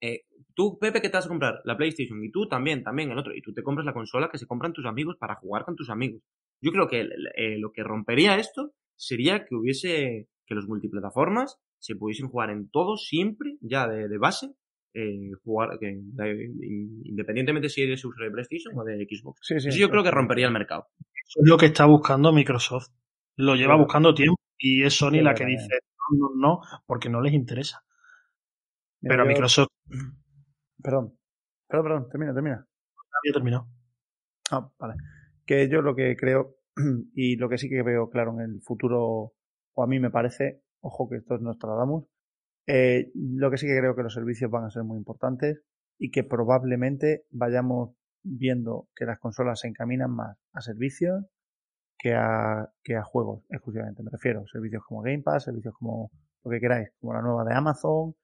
eh, tú, Pepe, ¿qué te vas a comprar? La PlayStation. Y tú también, también el otro. Y tú te compras la consola que se compran tus amigos para jugar con tus amigos. Yo creo que eh, lo que rompería esto sería que hubiese, que los multiplataformas se pudiesen jugar en todo siempre, ya de, base, eh, jugar, que, independientemente si eres usuario de PlayStation o de Xbox. Sí, sí, Eso yo creo que rompería el mercado. Eso es lo que está buscando Microsoft. Lo lleva buscando tiempo y es Sony la que dice no, no, no, porque no les interesa. Pero a Microsoft. Perdón. Perdón, perdón, termina, termina. Había terminado. Ah, vale. Que yo lo que creo, [clears throat] y lo que sí que veo claro en el futuro, o a mí me parece, ojo que esto nos trasladamos, eh, lo que sí que creo que los servicios van a ser muy importantes y que probablemente vayamos viendo que las consolas se encaminan más a servicios que a, que a juegos exclusivamente. Me refiero servicios como Game Pass, servicios como lo que queráis, como la nueva de Amazon,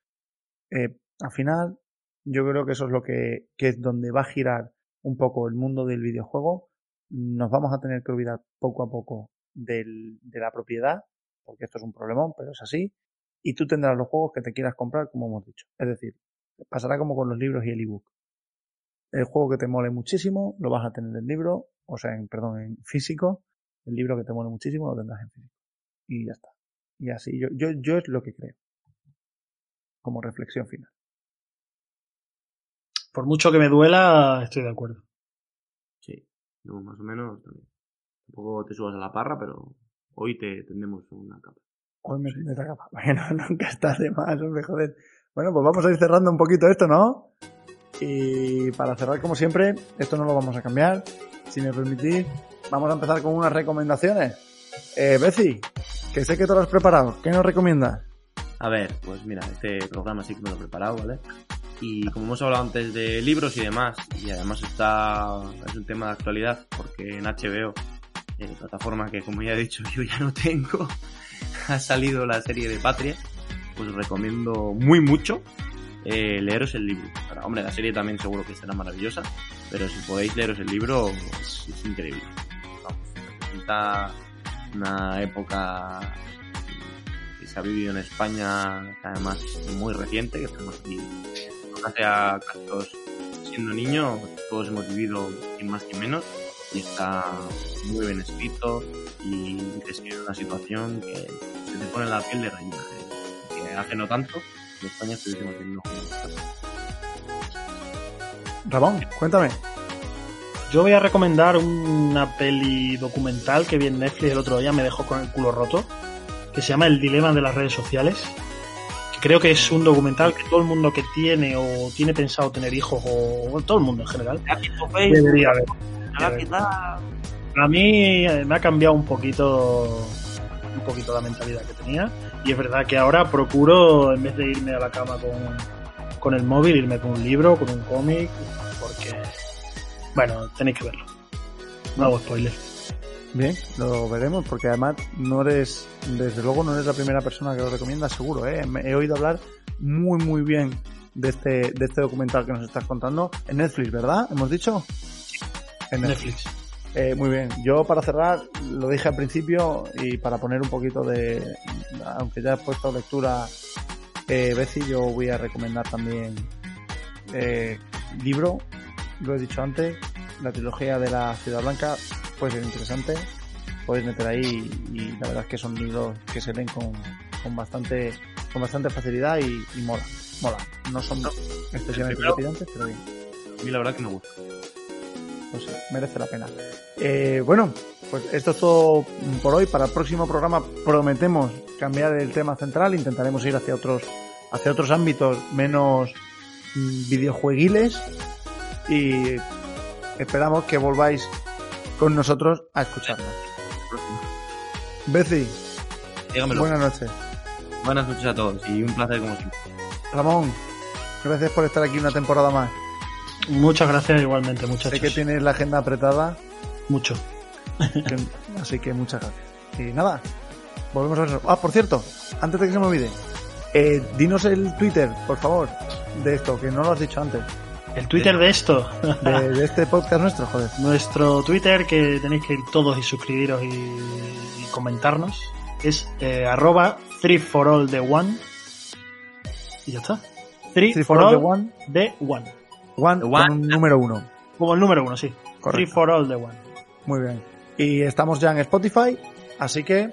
eh, al final, yo creo que eso es lo que, es donde va a girar un poco el mundo del videojuego. Nos vamos a tener que olvidar poco a poco de la propiedad, porque esto es un problemón, pero es así. Y tú tendrás los juegos que te quieras comprar, como hemos dicho. Es decir, pasará como con los libros y el ebook. El juego que te mole muchísimo, lo vas a tener en libro, o sea, en, perdón, en físico. El libro que te mole muchísimo, lo tendrás en físico. Y ya está. Y así, yo, yo, yo es lo que creo como reflexión final. Por mucho que me duela, estoy de acuerdo. Sí, más o menos también. Tampoco te subas a la parra, pero hoy te tendemos una capa. Hoy me tendré la capa. [laughs] Bueno, nunca estás de más, hombre, joder. Bueno, pues vamos a ir cerrando un poquito esto, ¿no? Y para cerrar, como siempre, esto no lo vamos a cambiar. Si me permitís, vamos a empezar con unas recomendaciones. Eh, Beci, que sé que te lo has preparado. ¿Qué nos recomiendas? A ver, pues mira, este programa sí que me lo he preparado, ¿vale? Y como hemos hablado antes de libros y demás, y además está, es un tema de actualidad, porque en HBO, en plataforma que como ya he dicho [laughs] yo ya no tengo, [laughs] ha salido la serie de Patria, pues recomiendo muy mucho eh, leeros el libro. hombre, la serie también seguro que será maravillosa, pero si podéis leeros el libro es, es increíble. Vamos, representa una época se ha vivido en España, además muy reciente, que estamos aquí hace a todos siendo niño, todos hemos vivido en más que menos, y está muy bien escrito y describe una situación que se te pone la piel de reina, que hace no tanto en España estuviésemos teniendo Ramón, cuéntame. Yo voy a recomendar una peli documental que vi en Netflix el otro día, me dejó con el culo roto que se llama El dilema de las redes sociales. Creo que es un documental que todo el mundo que tiene o tiene pensado tener hijos o todo el mundo en general debería ver. A mí eh, me ha cambiado un poquito un poquito la mentalidad que tenía y es verdad que ahora procuro en vez de irme a la cama con, con el móvil, irme con un libro, con un cómic, porque, bueno, tenéis que verlo. No hago spoiler. Bien, lo veremos porque además no eres, desde luego no eres la primera persona que lo recomienda, seguro, ¿eh? Me- He oído hablar muy muy bien de este, de este documental que nos estás contando en Netflix, ¿verdad? ¿Hemos dicho? En Netflix. Eh, muy bien. Yo para cerrar, lo dije al principio y para poner un poquito de, aunque ya he puesto lectura, eh, Betsy, yo voy a recomendar también eh, libro, lo he dicho antes, la trilogía de la Ciudad Blanca puede ser interesante, podéis meter ahí y, y la verdad es que son libros que se leen con, con bastante con bastante facilidad y, y mola, mola. No son especialmente trepidantes, pero bien A mí la verdad que me gusta. pues sí, merece la pena. Eh, bueno, pues esto es todo por hoy. Para el próximo programa prometemos cambiar el tema central, intentaremos ir hacia otros, hacia otros ámbitos menos mm, videojueguiles y esperamos que volváis con nosotros a escucharnos. Beci, Dígamelo. buenas noches. Buenas noches a todos y un placer como siempre. Ramón, gracias por estar aquí una temporada más. Muchas gracias igualmente, Sé muchachos. que tienes la agenda apretada, Mucho. que- así que muchas gracias. Y nada, volvemos a ver. Ah, por cierto, antes de que se me olvide, eh, dinos el Twitter, por favor, de esto, que no lo has dicho antes, El Twitter de esto. de, de este podcast nuestro, joder. [laughs] Nuestro Twitter, que tenéis que ir todos y suscribiros y, y comentarnos, es eh, arroba 3 for all the one. Y ya está. 3 Three for for all all the one, the one. one, The one. con un número uno. Como el número uno, sí. 3 Correcto. for all the one. Muy bien. Y estamos ya en Spotify, así que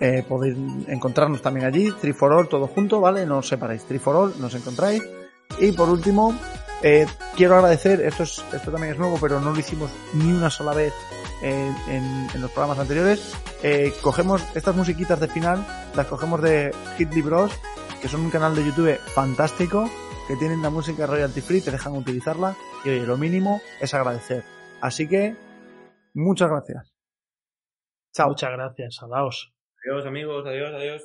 eh, podéis encontrarnos también allí, 3 for All, todo junto, ¿vale? No os separéis, 3 for All, nos encontráis. Y por último, eh, quiero agradecer, esto, es, esto también es nuevo, pero no lo hicimos ni una sola vez en, en- en los programas anteriores. Eh, cogemos estas musiquitas de final, las cogemos de Hitly Bros, que son un canal de YouTube fantástico, que tienen la música royalty free, te dejan utilizarla, y oye, lo mínimo es agradecer. Así que, muchas gracias. Chao. Muchas gracias. Adaos. Adiós amigos, adiós, adiós.